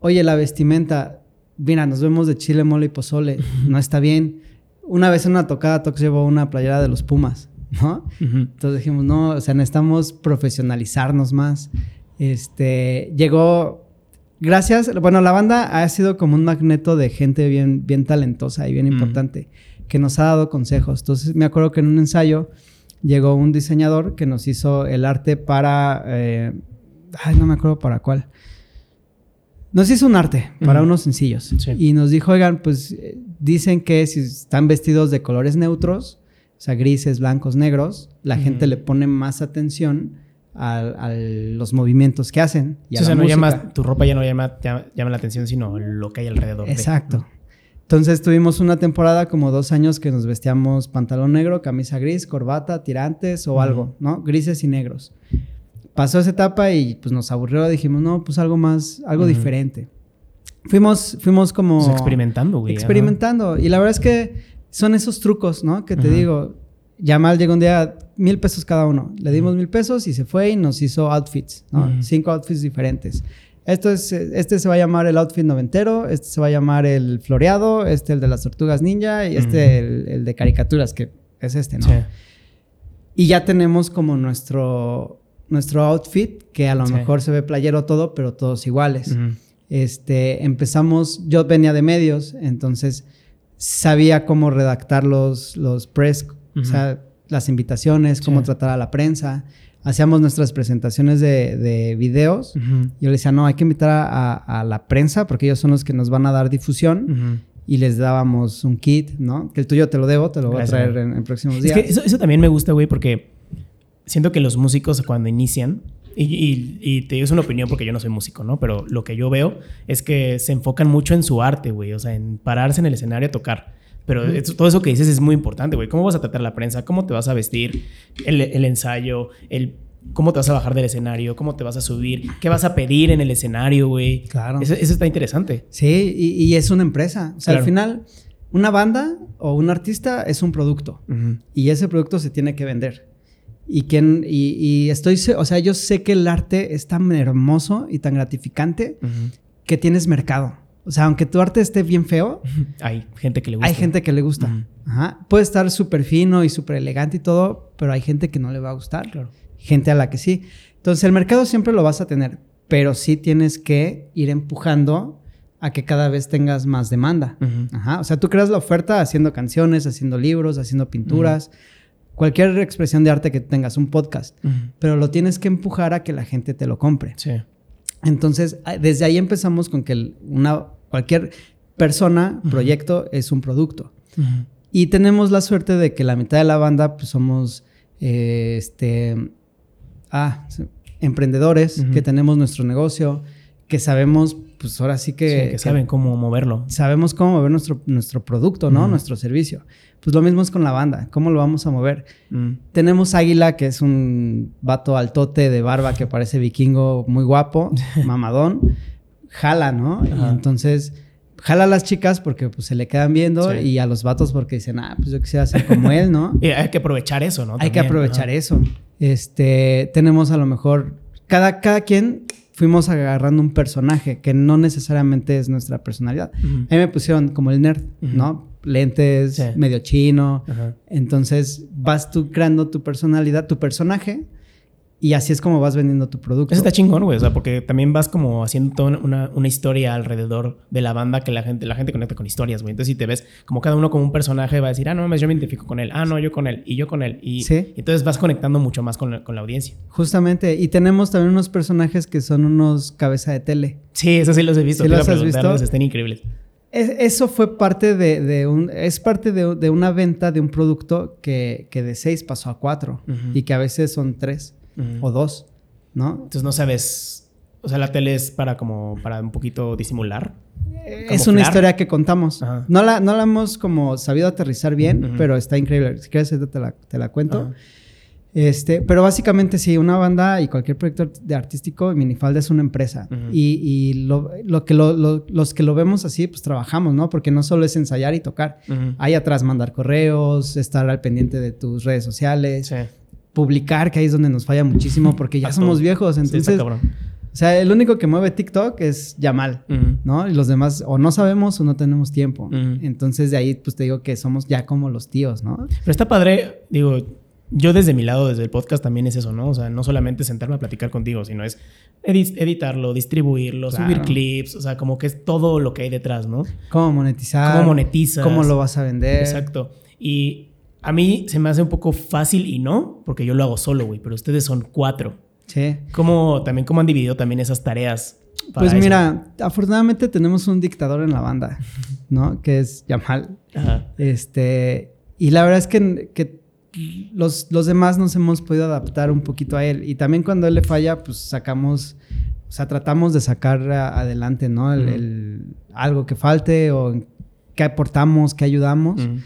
Oye, la vestimenta, mira, nos vemos de chile, mole y pozole. No está bien. Una vez en una tocada, Tox llevó una playera de los Pumas, ¿no? Ujú. Entonces dijimos, no, o sea, necesitamos profesionalizarnos más. Este, llegó, gracias, bueno, la banda ha sido como un magneto de gente bien, bien talentosa y bien Mm. importante, que nos ha dado consejos. Entonces me acuerdo que en un ensayo llegó un diseñador que nos hizo el arte para, eh, ay, no me acuerdo para cuál. Nos hizo un arte para unos sencillos. Sí. Y nos dijo, oigan, pues dicen que si están vestidos de colores neutros, o sea, grises, blancos, negros, la gente le pone más atención a, a los movimientos que hacen. Y a o sea, no llama, tu ropa ya no llama, llama, llama la atención, sino lo que hay alrededor. de. Entonces tuvimos una temporada como dos años que nos vestíamos pantalón negro, camisa gris, corbata, tirantes o algo, ¿no? Grises y negros. Pasó esa etapa y pues nos aburrió, dijimos, no, pues algo más, algo diferente. Fuimos, fuimos como... Pues experimentando, güey. experimentando. Y la verdad es que son esos trucos, ¿no? Que te Ajá. digo, Yamal llegó un día mil pesos cada uno. Le dimos mil pesos y se fue y nos hizo outfits, ¿no? Cinco outfits diferentes. Esto es, este se va a llamar el outfit noventero, este se va a llamar el floreado, este el de las tortugas ninja y este el, el de caricaturas, que es este, ¿no? Sí. Y ya tenemos como nuestro, nuestro outfit, que a lo Sí. mejor se ve playero todo, pero todos iguales este, empezamos, yo venía de medios, entonces sabía cómo redactar los, los press, o sea, las invitaciones, cómo Sí. tratar a la prensa. Hacíamos nuestras presentaciones de, de videos. Ujú. Yo le decía, no, hay que invitar a, a- a la prensa porque ellos son los que nos van a dar difusión. Y les dábamos un kit, ¿no? Que el tuyo te lo debo, te lo voy a traer en, en próximos Es días. que eso, eso también me gusta, güey, porque siento que los músicos cuando inician, y, y- y te digo, es una opinión porque yo no soy músico, ¿no? Pero lo que yo veo es que se enfocan mucho en su arte, güey, o sea, en pararse en el escenario a tocar. Pero todo eso que dices es muy importante, güey. ¿Cómo vas a tratar la prensa? ¿Cómo te vas a vestir? El, el ensayo, el cómo te vas a bajar del escenario, cómo te vas a subir, qué vas a pedir en el escenario, güey. Claro. Eso, eso está interesante. Sí, y, y es una empresa. O sea, Claro. al final, una banda o un artista es un producto Ujú. y ese producto se tiene que vender. Y, quien, y, y estoy, o sea, yo sé que el arte es tan hermoso y tan gratificante que tienes mercado. O sea, aunque tu arte esté bien feo, Hay gente que le gusta. hay gente que le gusta. Ajá. Puede estar súper fino y súper elegante y todo, pero hay gente que no le va a gustar. Claro. Gente a la que sí. Entonces, el mercado siempre lo vas a tener, pero sí tienes que ir empujando a que cada vez tengas más demanda. Ajá. O sea, tú creas la oferta haciendo canciones, haciendo libros, haciendo pinturas, cualquier expresión de arte que tengas, un podcast, pero lo tienes que empujar a que la gente te lo compre. Sí. Entonces, a- desde ahí empezamos con que una, cualquier persona, proyecto, es un producto. Y tenemos la suerte de que la mitad de la banda, pues somos, eh, este, ah, emprendedores, que tenemos nuestro negocio, que sabemos, pues ahora sí que, Sí, que que saben cómo moverlo. sabemos cómo mover nuestro, nuestro producto, ¿no? Nuestro servicio. Pues lo mismo es con la banda, ¿cómo lo vamos a mover? Mm. Tenemos Águila, que es un vato altote de barba que parece vikingo, muy guapo, mamadón. Jala, ¿no? Y entonces jala a las chicas porque pues se le quedan viendo Sí. y a los vatos porque dicen, ah, pues yo quisiera ser como él, ¿no? Y hay que aprovechar eso, ¿no? Hay que aprovechar eso. Este, tenemos a lo mejor, cada, cada quien fuimos agarrando un personaje que no necesariamente es nuestra personalidad. Ujú. A mí me pusieron como el nerd. ¿no? Lentes, Sí. medio chino. Entonces vas tú creando tu personalidad, tu personaje, y así es como vas vendiendo tu producto. Eso está chingón, güey. O sea, porque también vas como haciendo toda una, una historia alrededor de la banda que la gente, la gente conecta con historias, güey. Entonces, si te ves como cada uno como un personaje, va a decir, ah, no mames, yo me identifico con él. Ah, no, yo con él. Y yo con él. Y, Sí. y entonces vas conectando mucho más con la, con la audiencia. Justamente. Y tenemos también unos personajes que son unos cabeza de tele. Sí, eso sí los he visto. ¿Sí los has visto? Están increíbles. Es- eso fue parte de, de un... Es parte de, de una venta de un producto que, que de seis pasó a cuatro. Y que a veces son tres O dos, ¿no? Entonces no sabes. O sea, la tele es para como para un poquito disimular. Es una historia que contamos. Ajá. No la, no la hemos como sabido aterrizar bien, pero está increíble. Si quieres, te la, te la cuento. Este, pero básicamente sí, una banda y cualquier proyecto de artístico, Minifalda es una empresa. Y, y lo, lo que lo- lo- los que lo vemos así, pues trabajamos, ¿no? Porque no solo es ensayar y tocar. Ujú. Hay atrás mandar correos, estar al pendiente de tus redes sociales, Sí. Publicar, que ahí es donde nos falla muchísimo porque ya somos viejos. Sí, Entonces, cabrón. o sea, el único que mueve TikTok es Yamal. Ujú. ¿no? Y los demás o no sabemos o no tenemos tiempo. Entonces de ahí pues te digo que somos ya como los tíos, ¿no? Pero está padre, digo, yo desde mi lado, desde el podcast también es eso, ¿no? O sea, no solamente sentarme a platicar contigo, sino es edi- editarlo, distribuirlo, Claro. subir clips, o sea, como que es todo lo que hay detrás, ¿no? Cómo monetizar. Cómo monetizas. Cómo lo vas a vender. Exacto. Y a mí se me hace un poco fácil y no, porque yo lo hago solo, güey, pero ustedes son cuatro. Sí. ¿Cómo, también cómo han dividido también esas tareas? para Pues eso? mira, afortunadamente tenemos un dictador en la banda, ¿no? Que es Yamal. Ajá. Este, y la verdad es que, que los, los demás nos hemos podido adaptar un poquito a él. Y también cuando él le falla, pues sacamos, o sea, tratamos de sacar a- adelante, ¿no? El, algo que falte o qué aportamos, qué ayudamos. Ujú.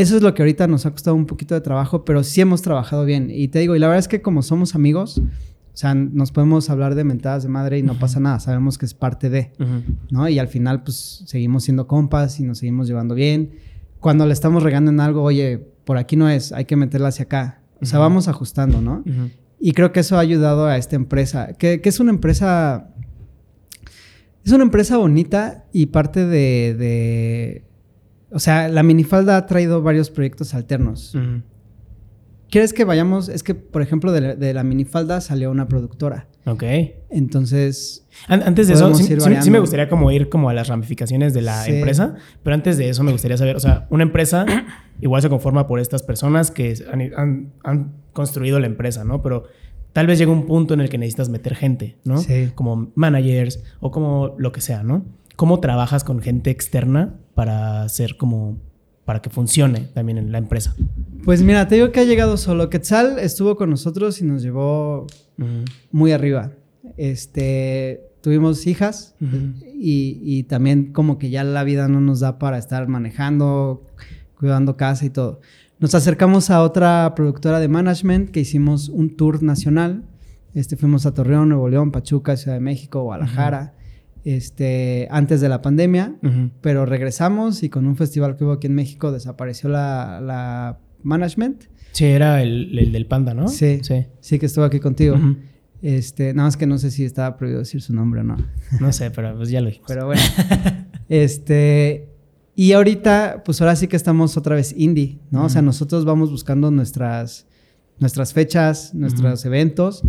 Eso es lo que ahorita nos ha costado un poquito de trabajo, pero sí hemos trabajado bien. Y te digo, y la verdad es que como somos amigos, o sea, nos podemos hablar de mentadas de madre y no pasa nada. Sabemos que es parte de. ¿no? Y al final, pues seguimos siendo compas y nos seguimos llevando bien. Cuando le estamos regando en algo, oye, por aquí no es, hay que meterla hacia acá. O sea, vamos ajustando, ¿no? Y creo que eso ha ayudado a esta empresa, que, que es una empresa. Es una empresa bonita y parte de, de- O sea, la minifalda ha traído varios proyectos alternos. Ujú. ¿Quieres que vayamos? Es que, por ejemplo, de la, de la minifalda salió una productora. Ok. Entonces, An- Antes de eso, sí, sí- me gustaría como ir como a las ramificaciones de la Sí. empresa, pero antes de eso me gustaría saber, o sea, una empresa igual se conforma por estas personas que han, han- han construido la empresa, ¿no? Pero tal vez llega un punto en el que necesitas meter gente, ¿no? Sí. Como managers o como lo que sea, ¿no? ¿Cómo trabajas con gente externa para hacer como, para que funcione también en la empresa? pues mira, te digo que ha llegado solo. Quetzal estuvo con nosotros y nos llevó muy arriba. Este, tuvimos hijas y también como que ya la vida no nos da para estar manejando, cuidando casa y todo. Nos acercamos a otra productora de management que hicimos un tour nacional. Este, fuimos a Torreón, Nuevo León, Pachuca, Ciudad de México, Guadalajara. Este, antes de la pandemia, pero regresamos y con un festival que hubo aquí en México desapareció la, la management. Sí, era el, el del panda, ¿no? Sí. Sí. Sí que estuvo aquí contigo. Este, nada más que no sé si estaba prohibido decir su nombre o no. No sé, pero pues ya lo dijimos. Pero bueno. este. Y ahorita, pues ahora sí que estamos otra vez indie, ¿no? O sea, nosotros vamos buscando nuestras, nuestras fechas, nuestros eventos,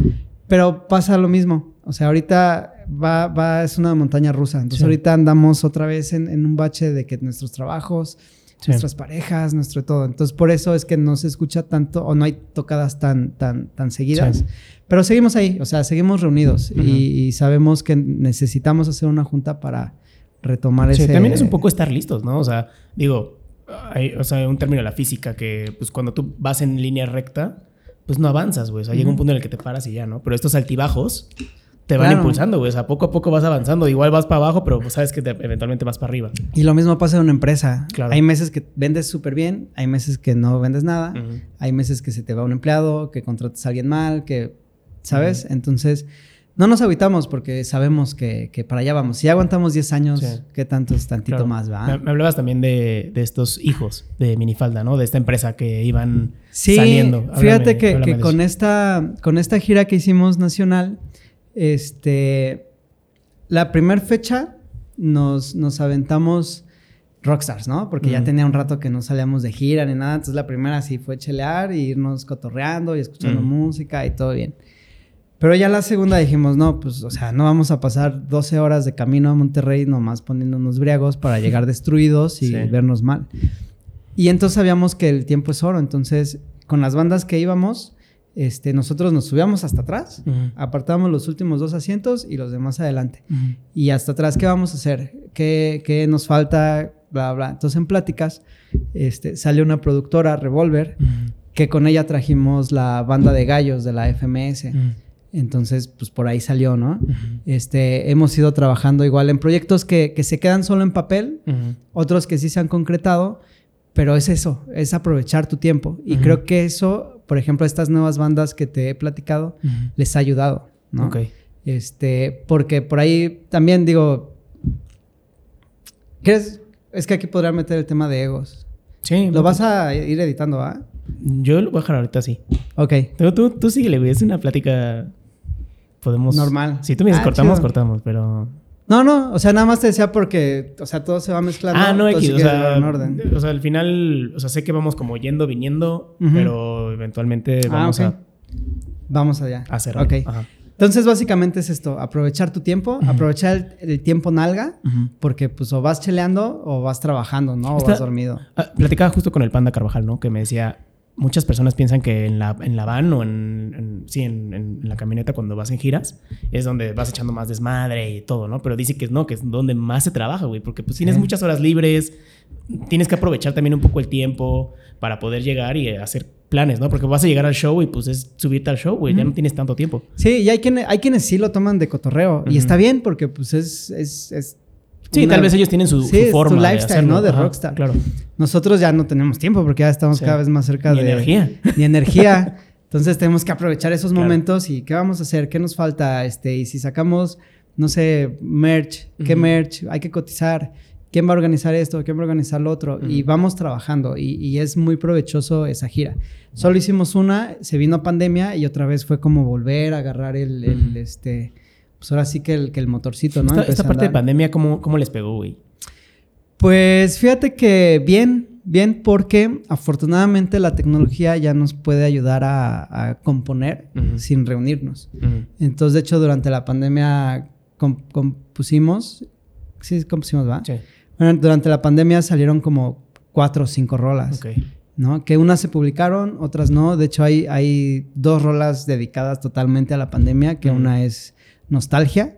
pero pasa lo mismo. O sea, ahorita va, va, es una montaña rusa. Entonces Sí. ahorita andamos otra vez en, en un bache de que nuestros trabajos, Sí. nuestras parejas, nuestro todo. Entonces por eso es que no se escucha tanto o no hay tocadas tan, tan, tan seguidas. Sí. Pero seguimos ahí, o sea, seguimos reunidos y, y sabemos que necesitamos hacer una junta para retomar ese... también es un poco estar listos, ¿no? O sea, digo, hay, o sea, un término de la física que, pues, cuando tú vas en línea recta, pues no avanzas, güey. O sea, llega un punto en el que te paras y ya, ¿no? Pero estos altibajos te van Claro. impulsando, güey. O sea, poco a poco vas avanzando. Igual vas para abajo, pero pues, sabes que te- eventualmente vas para arriba. Y lo mismo pasa en una empresa. Claro. Hay meses que vendes súper bien, hay meses que no vendes nada, hay meses que se te va un empleado, que contratas a alguien mal, que, ¿sabes? Entonces, no nos habitamos porque sabemos que, que para allá vamos. Si aguantamos 10 años, Sí. ¿qué tanto es tantito Claro. más, va? Me, me hablabas también de, de estos hijos de Minifalda, ¿no? De esta empresa que iban Sí, saliendo. fíjate Háblame- que, háblame que de con esta, con esta gira que hicimos nacional, este, la primera fecha nos, nos aventamos rockstars, ¿no? Porque ya tenía un rato que no salíamos de gira ni nada, entonces la primera sí fue chelear y irnos cotorreando y escuchando música y todo bien. Pero ya la segunda dijimos, no, pues, o sea, no vamos a pasar 12 horas de camino a Monterrey nomás poniéndonos briagos para llegar destruidos y Sí. vernos mal. Y entonces sabíamos que el tiempo es oro. Entonces, con las bandas que íbamos, este, nosotros nos subíamos hasta atrás, Ujú. apartábamos los últimos dos asientos y los demás adelante. Y hasta atrás, ¿qué vamos a hacer? ¿Qué, qué nos falta? Bla, bla. Entonces, en pláticas, este, sale una productora, Revolver, Ujú. que con ella trajimos la banda de gallos de la FMS. Entonces, pues por ahí salió, ¿no? Este, hemos ido trabajando igual en proyectos que, que se quedan solo en papel, otros que sí se han concretado, pero es eso, es aprovechar tu tiempo. Y creo que eso, por ejemplo, estas nuevas bandas que te he platicado, les ha ayudado, ¿no? Ok. Este, porque por ahí también digo, ¿crees? Es que aquí podría meter el tema de egos. Sí. Lo vas a ir editando, ¿ah? Yo lo voy a dejar ahorita sí. Ok. Tú, tú, tú síguele, güey. Es una plática. Podemos. Normal. Si tú me dices Ah, cortamos, chido. cortamos, pero. No, no, o sea, nada más te decía porque, o sea, todo se va mezclando. ah, no, X. O sea, en orden. o sea, al final. O sea, sé que vamos como yendo, viniendo, pero eventualmente Ah, vamos ok. Vamos allá. a hacer. Ok. Ajá. Entonces, básicamente es esto: aprovechar tu tiempo, aprovechar el, el tiempo nalga, porque pues o vas cheleando o vas trabajando, ¿no? O vas dormido. Ah, platicaba justo con el Panda Carvajal, ¿no? Que me decía, muchas personas piensan que en la, en la van o en, en- sí, en, en la camioneta cuando vas en giras es donde vas echando más desmadre y todo, ¿no? Pero dice que no, que es donde más se trabaja, güey, porque pues tienes muchas horas libres, tienes que aprovechar también un poco el tiempo para poder llegar y hacer planes, ¿no? Porque vas a llegar al show y pues es subirte al show, güey, ya no tienes tanto tiempo. Sí, y hay quienes, hay quienes sí lo toman de cotorreo. Y está bien porque pues es... es, es Sí, una- tal vez ellos tienen su, Sí, su forma de lifestyle, hacerlo. ¿no? De Ajá, rockstar. Claro. Nosotros ya no tenemos tiempo porque ya estamos Sí. cada vez más cerca Ni de... energía. Ni energía. Entonces tenemos que aprovechar esos Claro. momentos y qué vamos a hacer, qué nos falta, este, y si sacamos, no sé, merch, qué merch, hay que cotizar, quién va a organizar esto, quién va a organizar lo otro, y vamos trabajando y, y es muy provechoso esa gira. Solo hicimos una, se vino pandemia y otra vez fue como volver a agarrar el, este, pues ahora sí que el, que el motorcito, ¿no? Esta, parte de pandemia, ¿cómo, cómo les pegó, güey? Pues fíjate que bien, bien porque afortunadamente la tecnología ya nos puede ayudar a, a componer sin reunirnos. Entonces, de hecho, durante la pandemia com- compusimos, sí, compusimos, ¿va? Sí. Bueno, durante la pandemia salieron como cuatro o cinco rolas, Ok. ¿no? Que unas se publicaron, otras no. De hecho, hay, hay dos rolas dedicadas totalmente a la pandemia, que una es Nostalgia.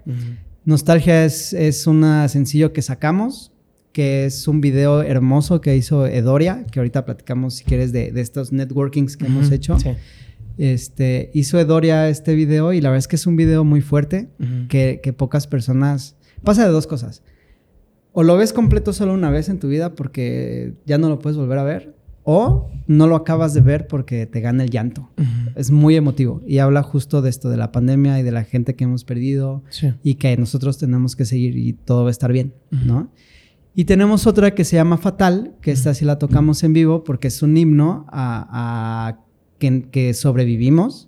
Nostalgia es, es un sencillo que sacamos, que es un video hermoso que hizo Edoria, que ahorita platicamos si quieres de, de estos networkings que hemos hecho. Sí. Este, hizo Edoria este video y la verdad es que es un video muy fuerte que, que pocas personas... Pasa de dos cosas. O lo ves completo solo una vez en tu vida porque ya no lo puedes volver a ver. O no lo acabas de ver porque te gana el llanto. Es muy emotivo y habla justo de esto, de la pandemia y de la gente que hemos perdido y que nosotros tenemos que seguir y todo va a estar bien, ¿no? Y tenemos otra que se llama Fatal, que esta sí la tocamos en vivo porque es un himno a, que, sobrevivimos,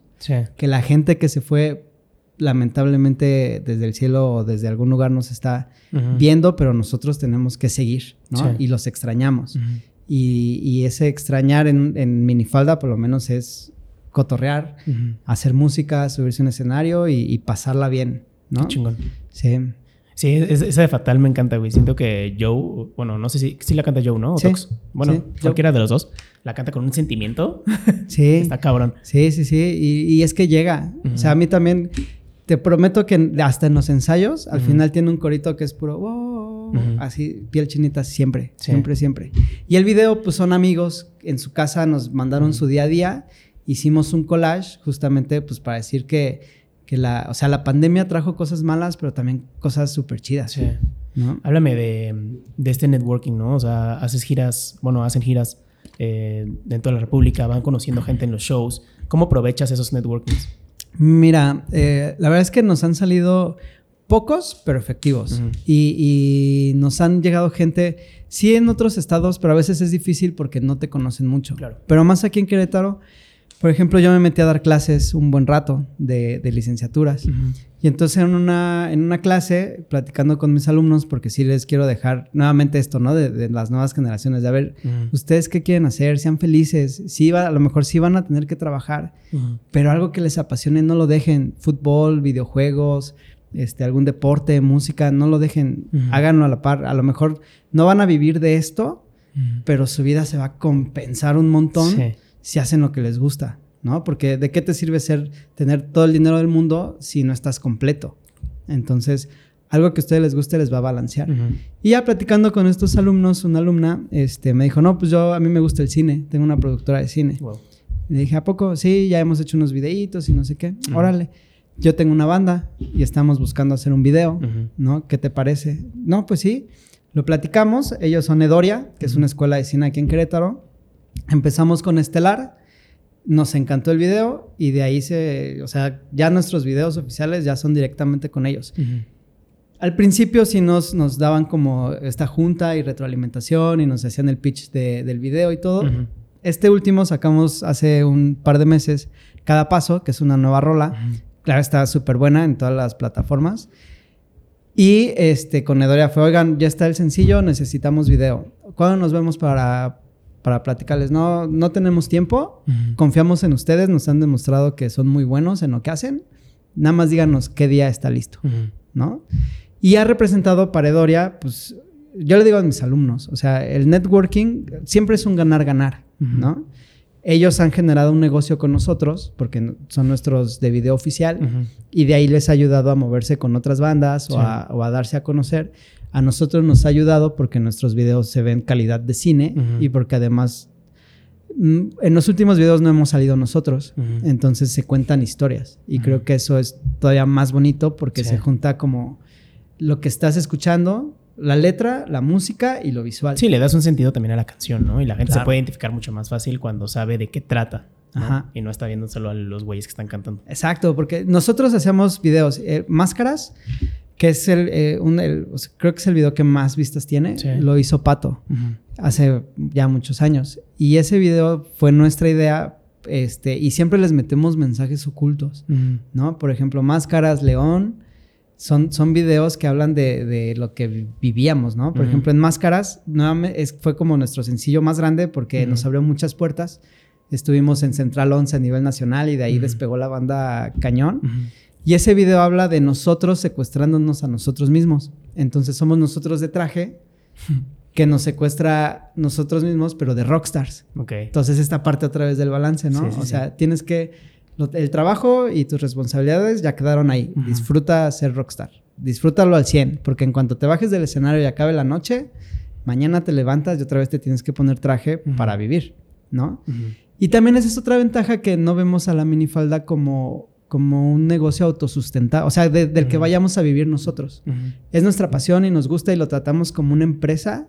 que la gente que se fue lamentablemente desde el cielo o desde algún lugar nos está viendo, pero nosotros tenemos que seguir, ¿no? Y los extrañamos. Y, ese extrañar en, minifalda por lo menos es cotorrear, hacer música, subirse a un escenario y, pasarla bien, ¿no? Qué chingón. Sí. Sí, esa de Fatal me encanta, güey. Siento que Joe, bueno, no sé si, si la canta Joe, ¿no? sí, Bueno, cualquiera de los dos. La canta con un sentimiento. Sí. Está cabrón. Sí, sí, sí. Y, es que llega. O sea, a mí también, te prometo que hasta en los ensayos, al final tiene un corito que es puro, así, piel chinita siempre, siempre, siempre. Y el video, pues son amigos, en su casa nos mandaron su día a día, hicimos un collage justamente pues para decir que, que la, o sea, la pandemia trajo cosas malas, pero también cosas súper chidas. Sí. Háblame de, de, este networking, ¿no? O sea, haces giras, bueno, hacen giras eh, dentro de la República, van conociendo gente en los shows. ¿Cómo aprovechas esos networkings? Mira, eh, la verdad es que nos han salido pocos, pero efectivos. y, nos han llegado gente, sí en otros estados, pero a veces es difícil porque no te conocen mucho. Claro. Pero más aquí en Querétaro, por ejemplo, yo me metí a dar clases un buen rato de, licenciaturas. Y entonces en una, en una clase, platicando con mis alumnos, porque sí les quiero dejar nuevamente esto, ¿no? De, las nuevas generaciones, de a ver, ustedes qué quieren hacer, sean felices, sí, va, a lo mejor sí van a tener que trabajar, pero algo que les apasione, no lo dejen, fútbol, videojuegos, este, algún deporte, música, no lo dejen, háganlo a la par. A lo mejor no van a vivir de esto, pero su vida se va a compensar un montón si hacen lo que les gusta, ¿no? Porque ¿de qué te sirve ser, tener todo el dinero del mundo si no estás completo? Entonces, algo que a ustedes les guste les va a balancear. Y ya platicando con estos alumnos, una alumna este, me dijo, no, pues yo a mí me gusta el cine, tengo una productora de cine. Y le dije, ¿a poco? Sí, ya hemos hecho unos videitos y no sé qué. Órale yo tengo una banda y estamos buscando hacer un video, ¿no? ¿Qué te parece? No, pues sí, lo platicamos. Ellos son Edoria, que es una escuela de cine aquí en Querétaro. Empezamos con Estelar, nos encantó el video y de ahí se, o sea, ya nuestros videos oficiales ya son directamente con ellos. Al principio sí nos, nos daban como esta junta y retroalimentación y nos hacían el pitch del video y todo. Este último sacamos hace un par de meses Cada Paso, que es una nueva rola, Claro, está súper buena en todas las plataformas. Y este, con Edoria fue, oigan, ya está el sencillo, necesitamos video. ¿Cuándo nos vemos para, para platicarles? No, no tenemos tiempo, confiamos en ustedes, nos han demostrado que son muy buenos en lo que hacen. Nada más díganos qué día está listo, ¿no? Y ha representado para Edoria, pues, yo le digo a mis alumnos, o sea, el networking siempre es un ganar-ganar, ¿no? Ellos han generado un negocio con nosotros, porque son nuestros de video oficial, y de ahí les ha ayudado a moverse con otras bandas o, a, darse a conocer. A nosotros nos ha ayudado porque nuestros videos se ven calidad de cine y porque además mm, en los últimos videos no hemos salido nosotros, entonces se cuentan historias y creo que eso es todavía más bonito porque se junta como lo que estás escuchando la letra, la música y lo visual. Sí, le das un sentido también a la canción, ¿no? Y la gente se puede identificar mucho más fácil cuando sabe de qué trata. Ajá. Y no está viendo solo a los güeyes que están cantando. Exacto, porque nosotros hacemos videos, eh, máscaras, que es el, eh, un, creo que es el video que más vistas tiene, lo hizo Pato hace ya muchos años. Y ese video fue nuestra idea, este, y siempre les metemos mensajes ocultos, ¿no? Por ejemplo, máscaras, león, son, son videos que hablan de, lo que vivíamos, ¿no? Por ejemplo, en Máscaras, nuevamente, fue como nuestro sencillo más grande porque nos abrió muchas puertas. Estuvimos en Central 11 a nivel nacional y de ahí despegó la banda Cañón. Y ese video habla de nosotros secuestrándonos a nosotros mismos. Entonces somos nosotros de traje que nos secuestra nosotros mismos, pero de rockstars. Okay. Entonces esta parte a través del balance, ¿no? o sea, tienes que el trabajo y tus responsabilidades ya quedaron ahí. Disfruta ser rockstar. Disfrútalo al 100, porque en cuanto te bajes del escenario y acabe la noche, mañana te levantas y otra vez te tienes que poner traje para vivir, ¿no? Y también esa es otra ventaja que no vemos a la minifalda como, como un negocio autosustentado, o sea, del que vayamos a vivir nosotros. Es nuestra pasión y nos gusta y lo tratamos como una empresa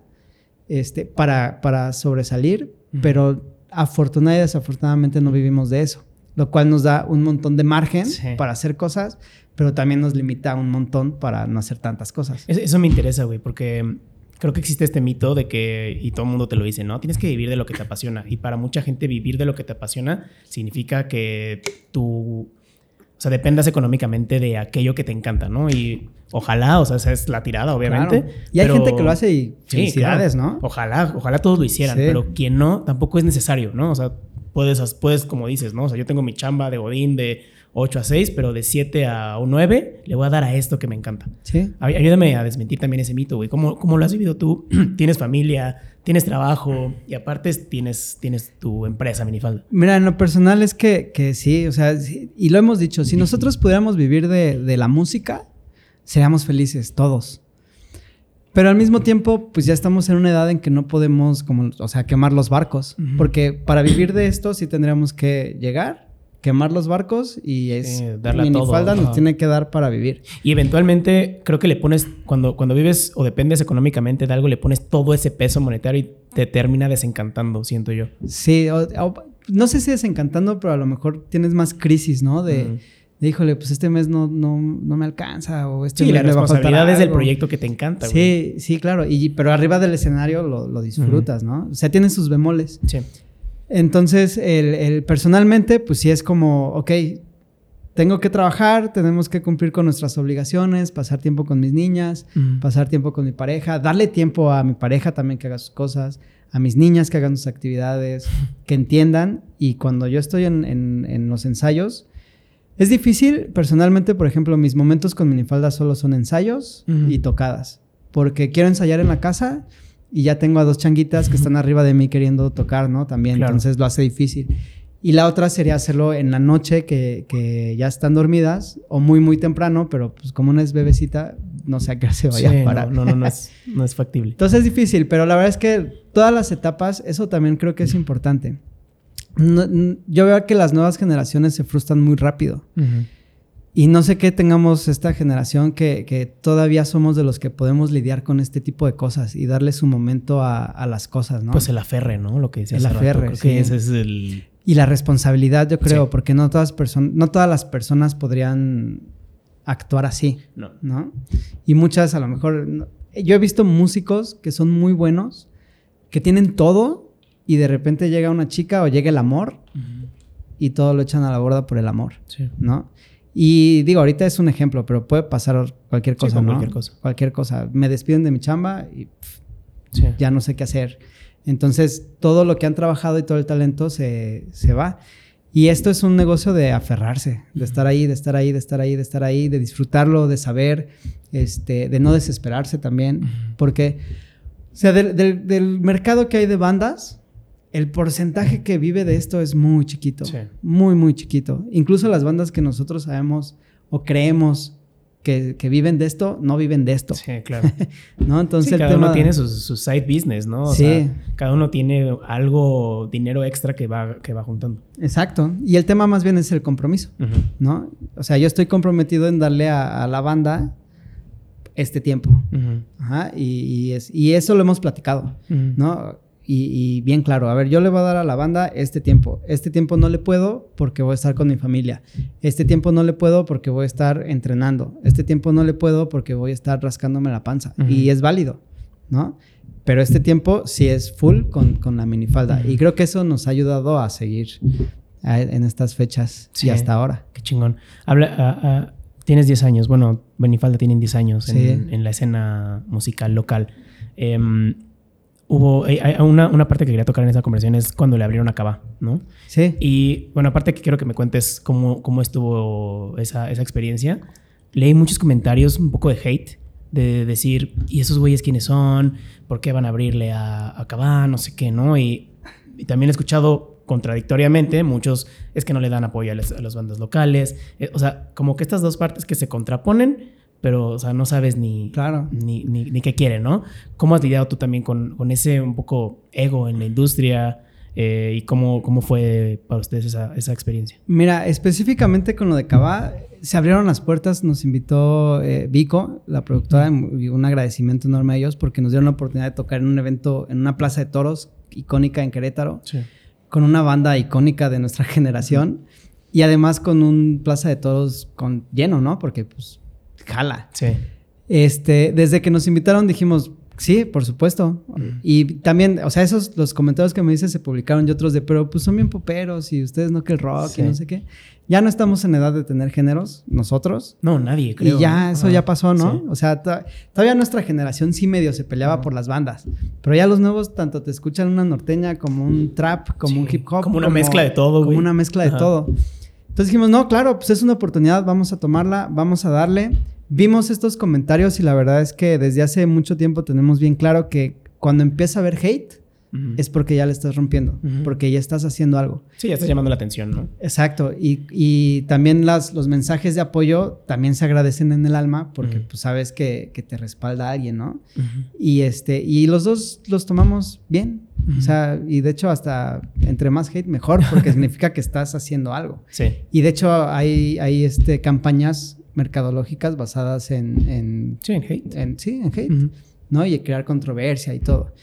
este, para, para sobresalir, pero afortunadamente y desafortunadamente no vivimos de eso, lo cual nos da un montón de margen Sí. para hacer cosas, pero también nos limita un montón para no hacer tantas cosas. Eso, eso me interesa, güey, porque creo que existe este mito de que, y todo el mundo te lo dice, ¿no? Tienes que vivir de lo que te apasiona. Y para mucha gente vivir de lo que te apasiona significa que tú, o sea, dependas económicamente de aquello que te encanta, ¿no? Y ojalá, o sea, esa es la tirada, obviamente. Claro. Y hay pero- gente que lo hace y Sí, felicidades, claro. ¿no? Ojalá, ojalá todos lo hicieran, Sí. pero quien no, tampoco es necesario, ¿no? O sea, puedes, puedes, como dices, ¿no? O sea, yo tengo mi chamba de Godín de 8 a 6, pero de 7 a 9 le voy a dar a esto que me encanta. Sí. Ay- Ayúdame a desmentir también ese mito, güey. ¿Cómo, cómo lo has vivido tú? tienes familia, tienes trabajo y aparte tienes, tienes tu empresa, Minifalda. Mira, en lo personal es que, que sí, o sea, sí, y lo hemos dicho, si nosotros pudiéramos vivir de, de la música, seríamos felices, todos. Pero al mismo tiempo, pues ya estamos en una edad en que no podemos, como, o sea, quemar los barcos. Porque para vivir de esto sí tendríamos que llegar, quemar los barcos y es... Sí, darle a todo, minifalda nos tiene que dar para vivir. Y eventualmente creo que le pones, cuando, cuando vives o dependes económicamente de algo, le pones todo ese peso monetario y te termina desencantando, siento yo. Sí, o- o- no sé si desencantando, pero a lo mejor tienes más crisis, ¿no? De, híjole, pues este mes no, no, no me alcanza o este Sí, mes la responsabilidad es del proyecto que te encanta, güey. Sí, sí, claro. Y, pero arriba del escenario lo, lo disfrutas, ¿no? O sea, tiene sus bemoles. Sí. Entonces, el, el- personalmente, pues sí es como, ok, tengo que trabajar, tenemos que cumplir con nuestras obligaciones, pasar tiempo con mis niñas, Mm. pasar tiempo con mi pareja, darle tiempo a mi pareja también que haga sus cosas, a mis niñas que hagan sus actividades, que entiendan. Y cuando yo estoy en, en- en los ensayos, es difícil, personalmente, por ejemplo, mis momentos con minifalda solo son ensayos y tocadas, porque quiero ensayar en la casa y ya tengo a dos changuitas que están arriba de mí queriendo tocar, ¿no? También, Claro. entonces lo hace difícil. Y la otra sería hacerlo en la noche que, que ya están dormidas o muy, muy temprano, pero pues como una es bebecita, no sé a qué hora se vaya Sí, a parar. no, no, no, no es, no es factible. Entonces es difícil, pero la verdad es que todas las etapas, eso también creo que es importante. No- yo veo que las nuevas generaciones se frustran muy rápido. Ujú. Y no sé qué tengamos esta generación que, que todavía somos de los que podemos lidiar con este tipo de cosas y darle su momento a, a las cosas, ¿no? Pues el aferre, ¿no? Lo que decías. El hace rato. aferre, Creo que sí. ese es el... Y la responsabilidad, yo creo, Sí. porque no todas, no todas las personas podrían actuar así, No. ¿no? Y muchas a lo mejor... Yo he visto músicos que son muy buenos, que tienen todo y de repente llega una chica o llega el amor y todo lo echan a la borda por el amor, Sí. ¿no? Y digo, ahorita es un ejemplo, pero puede pasar cualquier Sí, cosa, con ¿no? cualquier cosa. Cualquier cosa. Me despiden de mi chamba y pff, Sí. ya no sé qué hacer. Entonces, todo lo que han trabajado y todo el talento se, se va. Y esto es un negocio de aferrarse, de estar ahí, de estar ahí, de estar ahí, de estar ahí, de disfrutarlo, de saber, este, de no desesperarse también. Porque, o sea, del, del- del mercado que hay de bandas, el porcentaje que vive de esto es muy chiquito. Sí. Muy, muy chiquito. Incluso las bandas que nosotros sabemos o creemos que, que viven de esto, no viven de esto. Sí, claro. ¿No? Entonces, Sí, el cada tema- uno tiene su, su side business, ¿no? O Sí. sea, cada uno tiene algo, dinero extra que va, que va juntando. Exacto. Y el tema más bien es el compromiso. ¿no? O sea, yo estoy comprometido en darle a, a la banda este tiempo. Ajá. Y, y es, y eso lo hemos platicado. ¿no? Y, y bien claro, a ver, yo le voy a dar a la banda este tiempo. Este tiempo no le puedo porque voy a estar con mi familia. Este tiempo no le puedo porque voy a estar entrenando. Este tiempo no le puedo porque voy a estar rascándome la panza. Y es válido, ¿no? Pero este tiempo sí es full con, con la minifalda. Ujú. Y creo que eso nos ha ayudado a seguir a- en estas fechas Sí. y hasta ahora. Qué chingón. Habla, ah, ah, tienes 10 años. Bueno, Benifalda tienen 10 años en, Sí. en la escena musical local. Em, hubo hay- hay una, una parte que quería tocar en esa conversación es cuando le abrieron a Cava, ¿no? Sí. Y bueno, aparte que quiero que me cuentes cómo, cómo estuvo esa, esa experiencia, leí muchos comentarios, un poco de hate, de decir, ¿y esos güeyes quiénes son? ¿Por qué van a abrirle a, a Cabá? No sé qué, ¿no? Y, y también he escuchado contradictoriamente muchos, es que no le dan apoyo a las, a las bandas locales. Eh, o sea, como que estas dos partes que se contraponen, pero, o sea, no sabes ni, Claro. ni, ni, ni qué quieren, ¿no? ¿Cómo has lidiado tú también con, con ese un poco ego en la industria? Eh, ¿Y cómo, cómo fue para ustedes esa, esa experiencia? Mira, específicamente con lo de Cabá, se abrieron las puertas, nos invitó eh, Vico, la productora, y un agradecimiento enorme a ellos porque nos dieron la oportunidad de tocar en un evento, en una plaza de toros icónica en Querétaro, con una banda icónica de nuestra generación y además con un Plaza de Toros con lleno, ¿no? Porque pues jala. Sí. Este, desde que nos invitaron dijimos, Sí, por supuesto. Y también, o sea, esos, los comentarios que me dices se publicaron y otros de, pero pues son bien poperos y ustedes no que el rock y no sé qué. Ya no estamos en edad de tener géneros, nosotros. No, nadie, creo. Y ya, eso ya pasó, ¿no? O sea, todavía nuestra generación sí medio se peleaba por las bandas. Pero ya los nuevos tanto te escuchan una norteña como un trap, como un hip hop. Como una mezcla de todo, güey. Como una mezcla de todo. Entonces dijimos, no, claro, pues es una oportunidad, vamos a tomarla, vamos a darle vimos estos comentarios y la verdad es que desde hace mucho tiempo tenemos bien claro que cuando empieza a haber hate, es porque ya le estás rompiendo, porque ya estás haciendo algo. Sí, ya estás llamando la atención, ¿no? Exacto. Y, también las, los mensajes de apoyo también se agradecen en el alma porque pues sabes que, te respalda alguien, ¿no? Y, este, y los dos los tomamos bien. O sea, y de hecho hasta entre más hate mejor porque significa que estás haciendo algo. Sí. Y de hecho hay, hay este, campañas mercadológicas basadas en... sí, en hate. sí, en hate, ¿no? Y crear controversia y todo.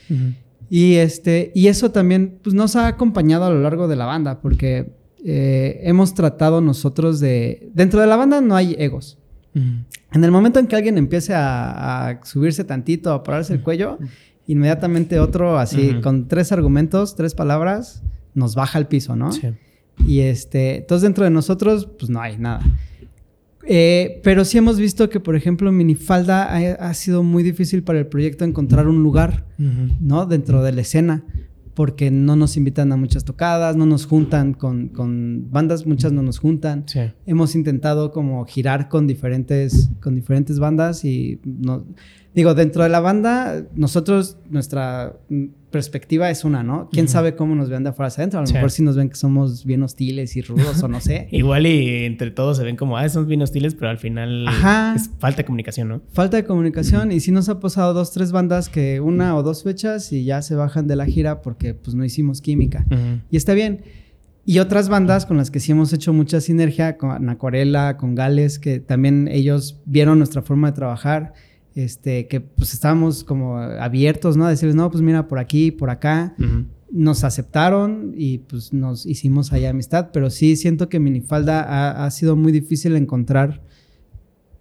Y, este, y eso también pues, nos ha acompañado a lo largo de la banda, porque eh, hemos tratado nosotros de... Dentro de la banda no hay egos. En el momento en que alguien empiece a, subirse tantito, a pararse el cuello, inmediatamente otro así, con tres argumentos, tres palabras, nos baja al piso, ¿no? Sí. Y este, entonces dentro de nosotros, pues no hay nada. Eh, pero sí hemos visto que, por ejemplo, Minifalda ha, ha, sido muy difícil para el proyecto encontrar un lugar, ¿no? Dentro de la escena, porque no nos invitan a muchas tocadas, no nos juntan con, con bandas, muchas no nos juntan. Hemos intentado como girar con diferentes, con diferentes bandas y no, digo, dentro de la banda, nosotros, nuestra perspectiva es una, ¿no? ¿Quién sabe cómo nos ven de afuera hacia adentro? A lo mejor sí nos ven que somos bien hostiles y rudos o no sé. Igual y entre todos se ven como, ah, somos bien hostiles, pero al final es falta de comunicación, ¿no? Falta de comunicación y sí nos ha pasado dos, tres bandas que una o dos fechas y ya se bajan de la gira porque pues no hicimos química. Y está bien. Y otras bandas con las que sí hemos hecho mucha sinergia, con Acuarela, con Gales, que también ellos vieron nuestra forma de trabajar este, que pues estábamos como abiertos, ¿no? A decirles, no, pues mira, por aquí, por acá. Nos aceptaron y pues nos hicimos allá amistad, pero sí siento que Minifalda ha, sido muy difícil encontrar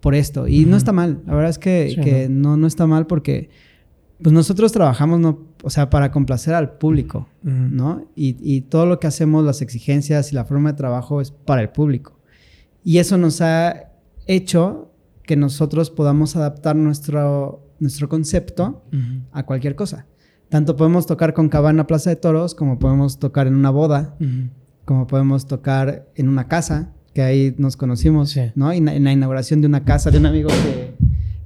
por esto. Y no está mal, la verdad es que, ¿no? ¿no? está mal porque pues nosotros trabajamos, no, o sea, para complacer al público, ¿no? Y, y todo lo que hacemos, las exigencias y la forma de trabajo es para el público. Y eso nos ha hecho que nosotros podamos adaptar nuestro, nuestro concepto a cualquier cosa. Tanto podemos tocar con Cabana Plaza de Toros, como podemos tocar en una boda, como podemos tocar en una casa, que ahí nos conocimos, ¿no? En, la inauguración de una casa de un amigo que...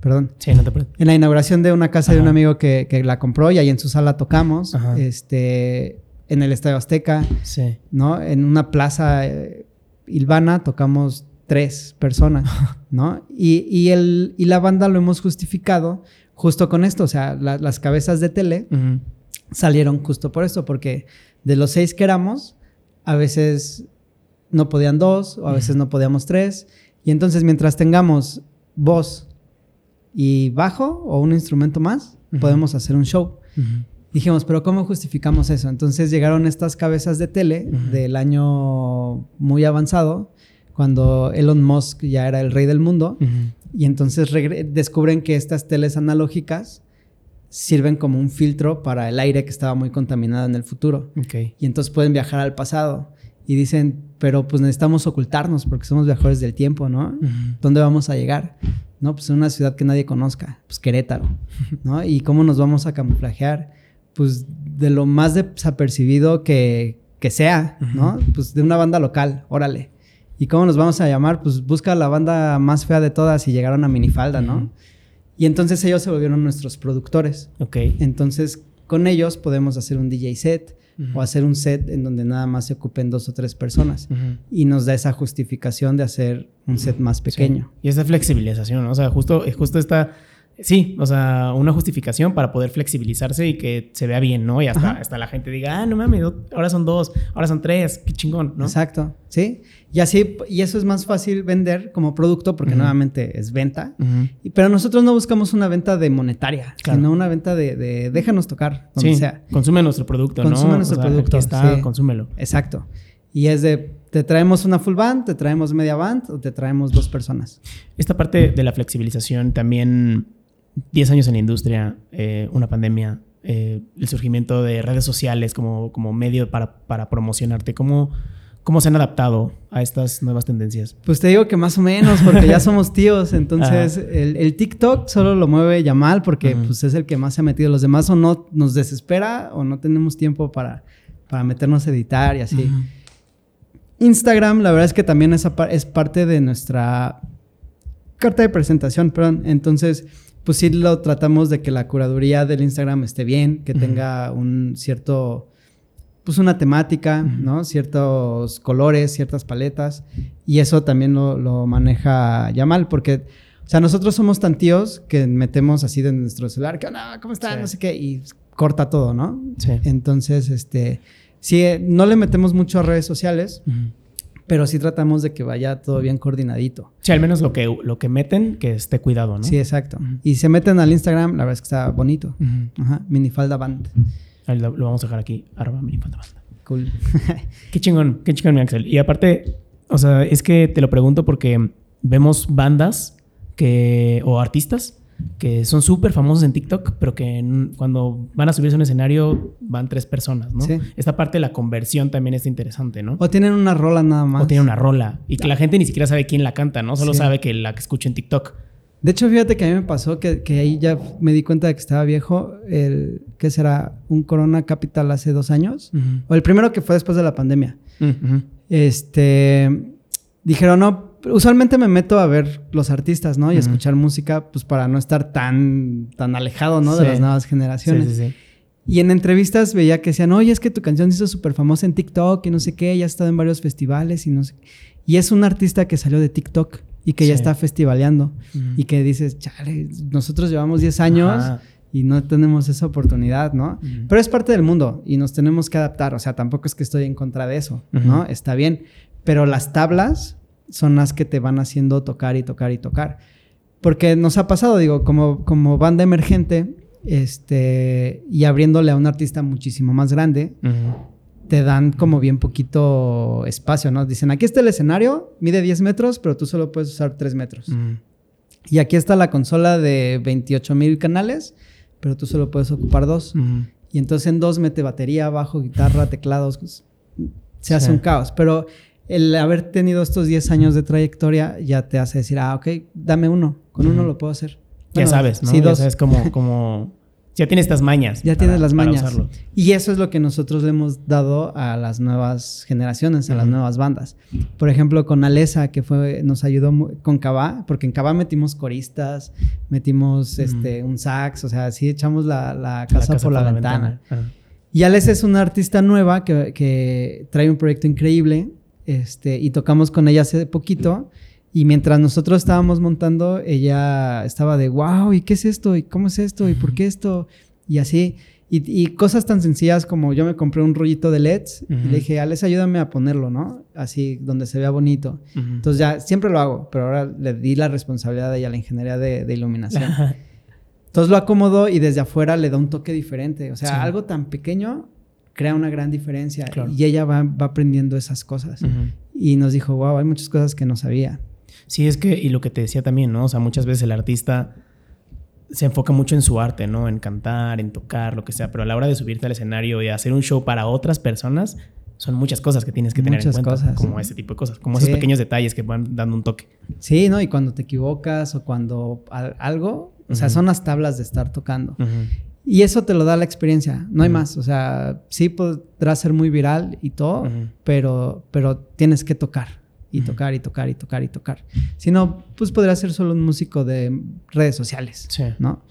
Perdón. Sí, no te En la inauguración de una casa de un amigo que, que, la compró y ahí en su sala tocamos. Este, en el Estadio Azteca. Sí. ¿No? En una plaza eh, Ilvana tocamos tres personas, ¿no? Y, y, el, y la banda lo hemos justificado justo con esto, o sea, las cabezas de tele salieron justo por esto, porque de los seis que éramos, a veces no podían dos, o a veces no podíamos tres, y entonces mientras tengamos voz y bajo o un instrumento más, podemos hacer un show. Dijimos, pero ¿cómo justificamos eso? Entonces llegaron estas cabezas de tele del año muy avanzado cuando Elon Musk ya era el rey del mundo. Y entonces descubren que estas teles analógicas sirven como un filtro para el aire que estaba muy contaminado en el futuro. Y entonces pueden viajar al pasado. Y dicen, pero pues necesitamos ocultarnos porque somos viajores del tiempo, ¿no? ¿Dónde vamos a llegar? No, pues en una ciudad que nadie conozca, pues Querétaro, ¿no? ¿Y cómo nos vamos a camuflajear? Pues de lo más desapercibido que, que sea, ¿no? Pues de una banda local, órale. ¿Y cómo nos vamos a llamar? Pues busca la banda más fea de todas y llegaron a Minifalda, ¿no? Y entonces ellos se volvieron nuestros productores. Ok. Entonces con ellos podemos hacer un DJ set o hacer un set en donde nada más se ocupen dos o tres personas. Y nos da esa justificación de hacer un set más pequeño. Y esa flexibilización, ¿no? O sea, justo, justo esta Sí, o sea, una justificación para poder flexibilizarse y que se vea bien, ¿no? Y hasta, hasta la gente diga, ah, no mames, ahora son dos, ahora son tres, qué chingón, ¿no? Exacto, sí. Y así, y eso es más fácil vender como producto porque nuevamente es venta. pero nosotros no buscamos una venta de monetaria, sino una venta de, déjanos tocar, donde sí, sea. Consume nuestro producto, ¿no? Consume nuestro producto. está, consúmelo. Exacto. Y es de, te traemos una full band, te traemos media band o te traemos dos personas. Esta parte de la flexibilización también 10 años en la industria, eh, una pandemia, eh, el surgimiento de redes sociales como, como medio para, para promocionarte. ¿Cómo, ¿Cómo se han adaptado a estas nuevas tendencias? Pues te digo que más o menos, porque ya somos tíos. Entonces, el, TikTok solo lo mueve Yamal porque pues, es el que más se ha metido. Los demás o no nos desespera o no tenemos tiempo para, para meternos a editar y así. Instagram, la verdad es que también es, es parte de nuestra carta de presentación, perdón. Entonces pues sí lo tratamos de que la curaduría del Instagram esté bien, que tenga un cierto, pues una temática, ¿no? Ciertos colores, ciertas paletas. Y eso también lo, maneja Yamal, porque, o sea, nosotros somos tan tíos que metemos así de nuestro celular, que, no, ¿cómo está? No sé qué, y corta todo, ¿no? Sí. Entonces, este, sí, no le metemos mucho a redes sociales pero sí tratamos de que vaya todo bien coordinadito. Sí, al menos lo que, lo que meten, que esté cuidado, ¿no? Sí, exacto. Y se meten al Instagram, la verdad es que está bonito. Ajá, minifalda band. Ahí lo, vamos a dejar aquí, arroba minifalda band. Cool. qué chingón, qué chingón mi Axel. Y aparte, o sea, es que te lo pregunto porque vemos bandas que, o artistas que son súper famosos en TikTok, pero que cuando van a subirse a un escenario van tres personas, ¿no? Sí. Esta parte de la conversión también es interesante, ¿no? O tienen una rola nada más. O tienen una rola. Y que la gente ni siquiera sabe quién la canta, ¿no? Solo sabe que la que escucha en TikTok. De hecho, fíjate que a mí me pasó que, ahí ya me di cuenta de que estaba viejo. El, ¿Qué será? Un Corona Capital hace dos años. O el primero que fue después de la pandemia. Este... Dijeron, no, usualmente me meto a ver los artistas, ¿no? Y escuchar música, pues para no estar tan, tan alejado, ¿no? De las nuevas generaciones. Sí, sí, y en entrevistas veía que decían, oye, es que tu canción se hizo súper famosa en TikTok y no sé qué, ya ha estado en varios festivales y no sé. Y es un artista que salió de TikTok y que ya está festivaleando. Y que dices, chale, nosotros llevamos 10 años y no tenemos esa oportunidad, ¿no? Pero es parte del mundo y nos tenemos que adaptar. O sea, tampoco es que estoy en contra de eso, ¿no? Está bien. Pero las tablas son las que te van haciendo tocar y tocar y tocar. Porque nos ha pasado, digo, como, como banda emergente, este, y abriéndole a un artista muchísimo más grande, te dan como bien poquito espacio, ¿no? Dicen, aquí está el escenario, mide 10 metros, pero tú solo puedes usar 3 metros. Y aquí está la consola de 28 mil canales, pero tú solo puedes ocupar dos. Y entonces en dos mete batería, bajo, guitarra, teclados. Pues, se hace un caos. Pero el haber tenido estos 10 años de trayectoria ya te hace decir, ah, ok, dame uno, con uno lo puedo hacer. ya sabes, ¿no? Sí, dos. Ya sabes como, como, ya tienes estas mañas. Ya tienes las mañas. Y eso es lo que nosotros le hemos dado a las nuevas generaciones, a las nuevas bandas. Por ejemplo, con Alesa, que fue, nos ayudó con Cabá, porque en Cabá metimos coristas, metimos este, un sax, o sea, sí echamos la, casa, por, la, ventana. Y Alesa es una artista nueva que, que trae un proyecto increíble este, y tocamos con ella hace poquito. Y mientras nosotros estábamos montando, ella estaba de, wow, ¿y qué es esto? ¿Y cómo es esto? ¿Y por qué esto? Y así. Y, cosas tan sencillas como yo me compré un rollito de LEDs y le dije, Alex, ayúdame a ponerlo, ¿no? Así, donde se vea bonito. Entonces ya, siempre lo hago, pero ahora le di la responsabilidad a ella, la ingeniería de, iluminación. Entonces lo acomodó y desde afuera le da un toque diferente. O sea, algo tan pequeño crea una gran diferencia. Y ella va, aprendiendo esas cosas. Y nos dijo, wow, hay muchas cosas que no sabía. Sí, es que, y lo que te decía también, ¿no? O sea, muchas veces el artista se enfoca mucho en su arte, ¿no? En cantar, en tocar, lo que sea, pero a la hora de subirte al escenario y hacer un show para otras personas, son muchas cosas que tienes que tener en cuenta. Cosas. Como ese tipo de cosas, como esos pequeños detalles que van dando un toque. Sí, ¿no? Y cuando te equivocas o cuando algo, o sea, son las tablas de estar tocando. Y eso te lo da la experiencia, no hay más. O sea, sí podrá ser muy viral y todo, pero, pero tienes que tocar y tocar y tocar y tocar y tocar. Si no, pues podría ser solo un músico de redes sociales, sí. ¿no?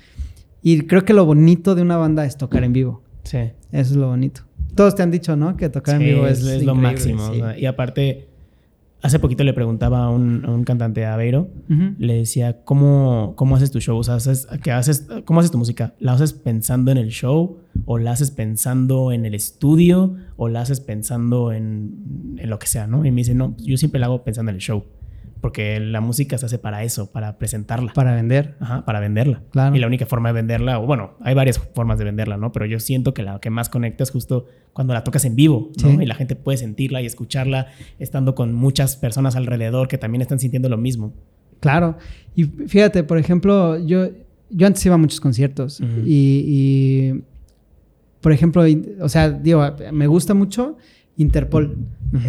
Y creo que lo bonito de una banda es tocar en vivo. Sí. Eso es lo bonito. Todos te han dicho, ¿no? Que tocar en vivo es, lo máximo. y aparte, hace poquito le preguntaba a un, a un cantante Aveiro, le decía, ¿cómo, ¿cómo haces tu show? O sea, haces, ¿qué haces, ¿cómo haces tu música? ¿La haces pensando en el show? ¿O la haces pensando en el estudio? ¿O la haces pensando en, en lo que sea, no? Y me dice, no, yo siempre la hago pensando en el show porque la música se hace para eso, para presentarla. Para vender. Ajá, para venderla. Claro. Y la única forma de venderla, o bueno, hay varias formas de venderla, ¿no? Pero yo siento que la que más conecta es justo cuando la tocas en vivo, ¿no? Y la gente puede sentirla y escucharla estando con muchas personas alrededor que también están sintiendo lo mismo. Claro. Y fíjate, por ejemplo, yo, yo antes iba a muchos conciertos y, y, por ejemplo, o sea, digo, me gusta mucho Interpol.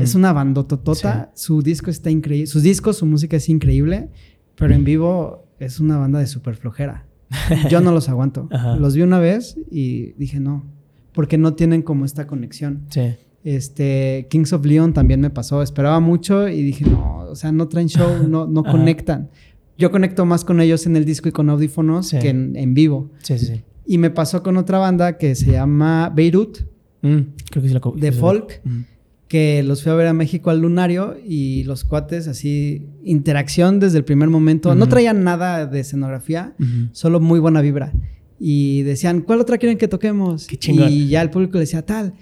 Es una bandototota. Su disco está increíble. Sus discos, su música es increíble. Pero en vivo es una banda de súper flojera. Yo no los aguanto. Los vi una vez y dije no. Porque no tienen como esta conexión. Sí. Este, Kings of Leon también me pasó. Esperaba mucho y dije, no, o sea, no traen show, no, no conectan. Yo conecto más con ellos en el disco y con audífonos que en, vivo. Sí, sí, sí. Y me pasó con otra banda que se llama Beirut Mm, creo que sí la De folk. Que los fui a ver a México al Lunario y los cuates así, interacción desde el primer momento. No traían nada de escenografía, solo muy buena vibra. Y decían, ¿cuál otra quieren que toquemos? Qué chingón. Y ya el público le decía, tal.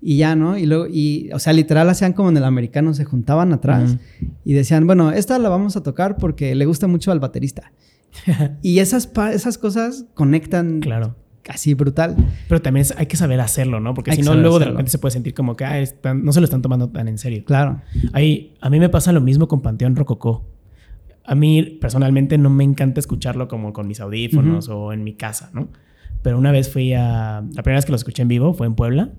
Y ya, ¿no? Y luego, y, o sea, literal hacían como en el americano, se juntaban atrás y decían, bueno, esta la vamos a tocar porque le gusta mucho al baterista. y esas, esas cosas conectan claro así brutal. Pero también hay que saber hacerlo, ¿no? Porque si no, luego de repente se puede sentir como que no se lo están tomando tan en serio. Claro. Ahí, a mí me pasa lo mismo con Panteón Rococó. A mí personalmente no me encanta escucharlo como con mis audífonos o en mi casa, ¿no? Pero una vez fui a... La primera vez que lo escuché en vivo fue en Puebla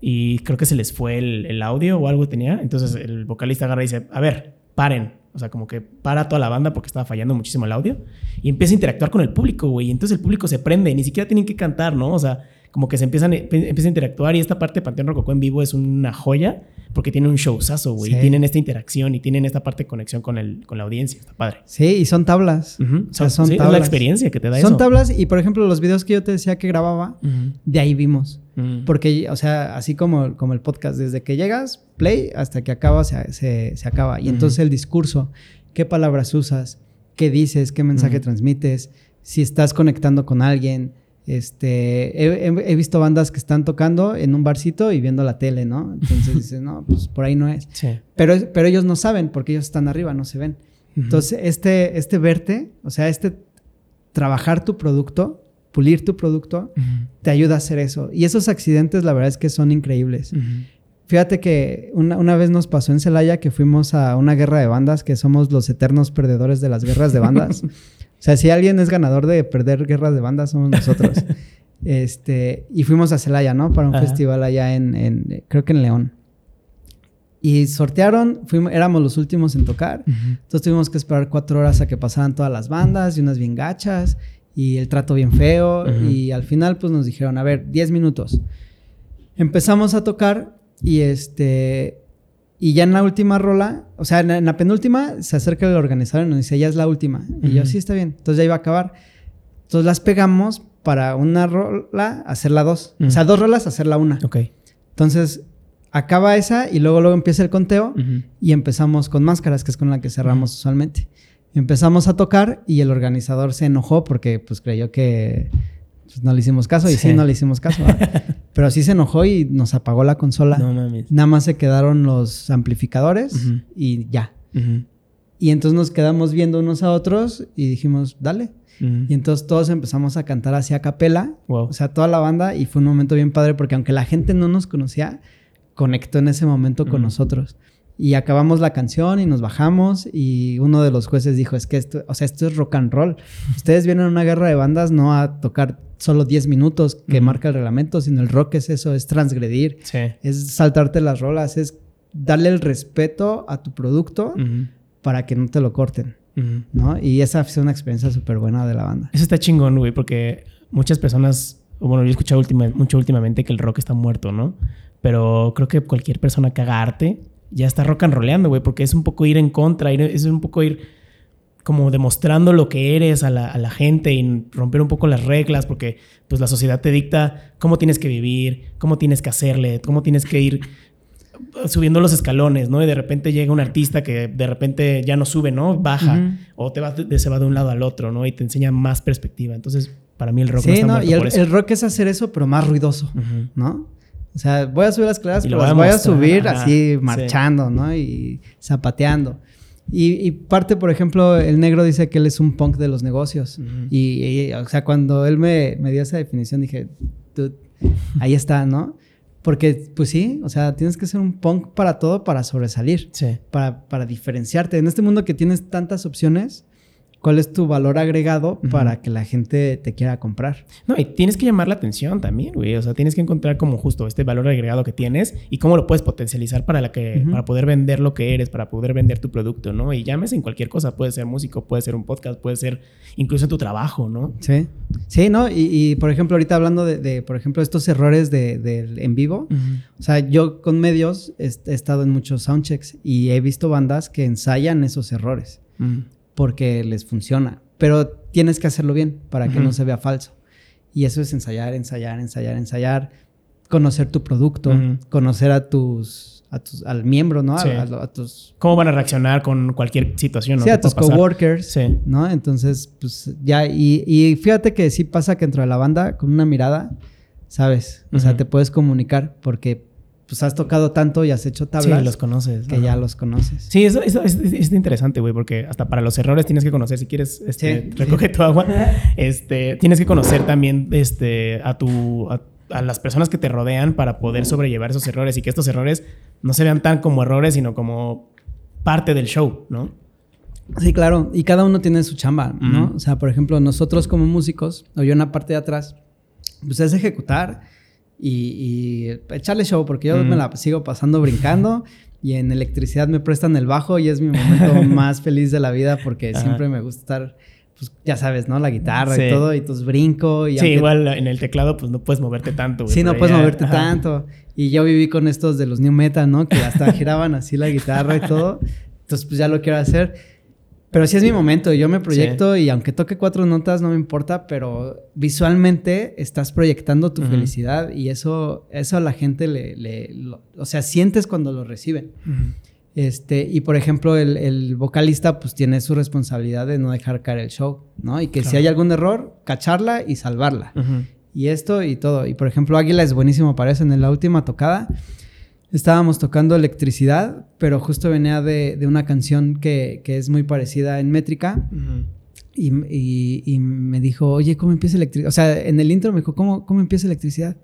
y creo que se les fue el, el audio o algo tenía. Entonces el vocalista agarra y dice, a ver, paren, o sea, como que para toda la banda porque estaba fallando muchísimo el audio. Y empieza a interactuar con el público, güey. Y entonces el público se prende. Ni siquiera tienen que cantar, ¿no? O sea, como que se empiezan, empieza a interactuar. Y esta parte de Panteón Rococó en vivo es una joya porque tiene un showzazo, güey. Tienen esta interacción y tienen esta parte de conexión con, el, con la audiencia. Está padre. Sí, y son tablas. o sea, son tablas. Es la experiencia que te da son eso. Son tablas y, por ejemplo, los videos que yo te decía que grababa, de ahí vimos. Porque, o sea, así como, como el podcast, desde que llegas, play, hasta que acaba, se, se, acaba. Y entonces el discurso, qué palabras usas, qué dices, qué mensaje transmites, si estás conectando con alguien, este, he, visto bandas que están tocando en un barcito y viendo la tele, ¿no? Entonces dices, no, pues por ahí no es. Pero, pero ellos no saben porque ellos están arriba, no se ven. Entonces, este, este verte, o sea, este trabajar tu producto, pulir tu producto, te ayuda a hacer eso. Y esos accidentes, la verdad es que son increíbles. Fíjate que una, una, vez nos pasó en Celaya que fuimos a una guerra de bandas, que somos los eternos perdedores de las guerras de bandas. O sea, si alguien es ganador de perder guerras de bandas, somos nosotros. este, y fuimos a Celaya, ¿no? Para un festival allá en, creo que en León. Y sortearon, fuimos, éramos los últimos en tocar. Entonces tuvimos que esperar cuatro horas a que pasaran todas las bandas y unas bien gachas y el trato bien feo. Y al final, pues nos dijeron, a ver, diez minutos. Empezamos a tocar y este, y ya en la última rola, o sea, en, la penúltima, se acerca el organizador y nos dice, ya es la última. Y yo, sí, está bien. Entonces ya iba a acabar. Entonces las pegamos para una rola, hacer la dos. O sea, dos rolas, hacer la una. Ok. Entonces acaba esa y luego, luego empieza el conteo y empezamos con máscaras, que es con la que cerramos usualmente. Empezamos a tocar y el organizador se enojó porque pues creyó que pues, no le hicimos caso y sí, no le hicimos caso. Pero sí se enojó y nos apagó la consola. No mames. Nada más se quedaron los amplificadores y ya. Y entonces nos quedamos viendo unos a otros y dijimos, dale. Y entonces todos empezamos a cantar hacia capela. O sea, toda la banda. Y fue un momento bien padre porque aunque la gente no nos conocía, conectó en ese momento con nosotros. Y acabamos la canción y nos bajamos y uno de los jueces dijo, es que esto, o sea, esto es rock and roll. Ustedes vienen a una guerra de bandas no a tocar solo 10 minutos que marca el reglamento, sino el rock es eso, es transgredir, es saltarte las rolas, es darle el respeto a tu producto para que no te lo corten, ¿no? Y esa fue una experiencia súper buena de la banda. Eso está chingón, güey, porque muchas personas, bueno, yo he escuchado mucho últimamente que el rock está muerto, ¿no? Pero creo que cualquier persona que haga arte ya está rock and rollando, güey, porque es un poco ir en contra, es un poco ir como demostrando lo que eres a la, gente y romper un poco las reglas, porque pues la sociedad te dicta cómo tienes que vivir, cómo tienes que hacerle, cómo tienes que ir subiendo los escalones, ¿no? Y de repente llega un artista que de repente ya no sube, ¿no? Baja. O te va de, se va de un lado al otro, ¿no? Y te enseña más perspectiva. Entonces, para mí el rock sí, no está no, y el, el, rock es hacer eso, pero más ruidoso, ¿no? O sea, voy a subir las clases, pero las voy a, subir así marchando, ¿no? Y zapateando. Y, parte, por ejemplo, el negro dice que él es un punk de los negocios. y, o sea, cuando él me, me dio esa definición, dije, ahí está, ¿no? Porque, pues sí, o sea, tienes que ser un punk para todo para sobresalir. Sí. Para, para diferenciarte. En este mundo que tienes tantas opciones, cuál es tu valor agregado para que la gente te quiera comprar. No, y tienes que llamar la atención también, güey. O sea, tienes que encontrar como justo este valor agregado que tienes y cómo lo puedes potencializar para, la que, para poder vender lo que eres, para poder vender tu producto, ¿no? Y llames en cualquier cosa. Puede ser músico, puede ser un podcast, puede ser incluso en tu trabajo, ¿no? Sí. Sí, ¿no? Y, por ejemplo, ahorita hablando de, por ejemplo, estos errores de, en vivo. O sea, yo con medios he, estado en muchos soundchecks y he visto bandas que ensayan esos errores porque les funciona. Pero tienes que hacerlo bien para que no se vea falso. Y eso es ensayar, ensayar, ensayar, ensayar, conocer tu producto, conocer a tus, a tus, al miembro, ¿no? A, tus... ¿Cómo van a reaccionar con cualquier situación? Sí, a tus coworkers, sí. ¿no? Entonces, pues ya, y, y, fíjate que sí pasa que dentro de la banda, con una mirada, ¿sabes? O sea, te puedes comunicar porque pues has tocado tanto y has hecho tablas. Sí, los conoces. Que ya los conoces. Sí, eso, es, interesante, güey, porque hasta para los errores tienes que conocer, si quieres, este, recoge tu agua, este, tienes que conocer también, este, a tu, a, las personas que te rodean para poder sobrellevar esos errores y que estos errores no se vean tan como errores, sino como parte del show, ¿no? Sí, claro, y cada uno tiene su chamba, ¿no? O sea, por ejemplo, nosotros como músicos, o yo en la parte de atrás, pues es ejecutar y, echarle show, porque yo me la sigo pasando brincando y en electricidad me prestan el bajo y es mi momento más feliz de la vida porque siempre me gusta estar, pues ya sabes, ¿no? La guitarra y todo, y tus brinco. Y sí, igual en el teclado pues no puedes moverte tanto. sí, no puedes moverte tanto. Y yo viví con estos de los New Metal, ¿no? Que hasta giraban así la guitarra y todo. Entonces pues ya lo quiero hacer. Pero sí es mi momento, yo me proyecto y aunque toque cuatro notas no me importa, pero visualmente estás proyectando tu felicidad y eso, eso a la gente le, o sea, sientes cuando lo reciben. Este, y por ejemplo, el, vocalista pues tiene su responsabilidad de no dejar caer el show, ¿no? Y que si hay algún error, cacharla y salvarla. Y esto y todo. Y por ejemplo, Águila es buenísimo para eso. En la última tocada, estábamos tocando electricidad, pero justo venía de, una canción que, es muy parecida en métrica. y, me dijo, oye, ¿cómo empieza electricidad? O sea, en el intro me dijo, ¿cómo, cómo empieza electricidad?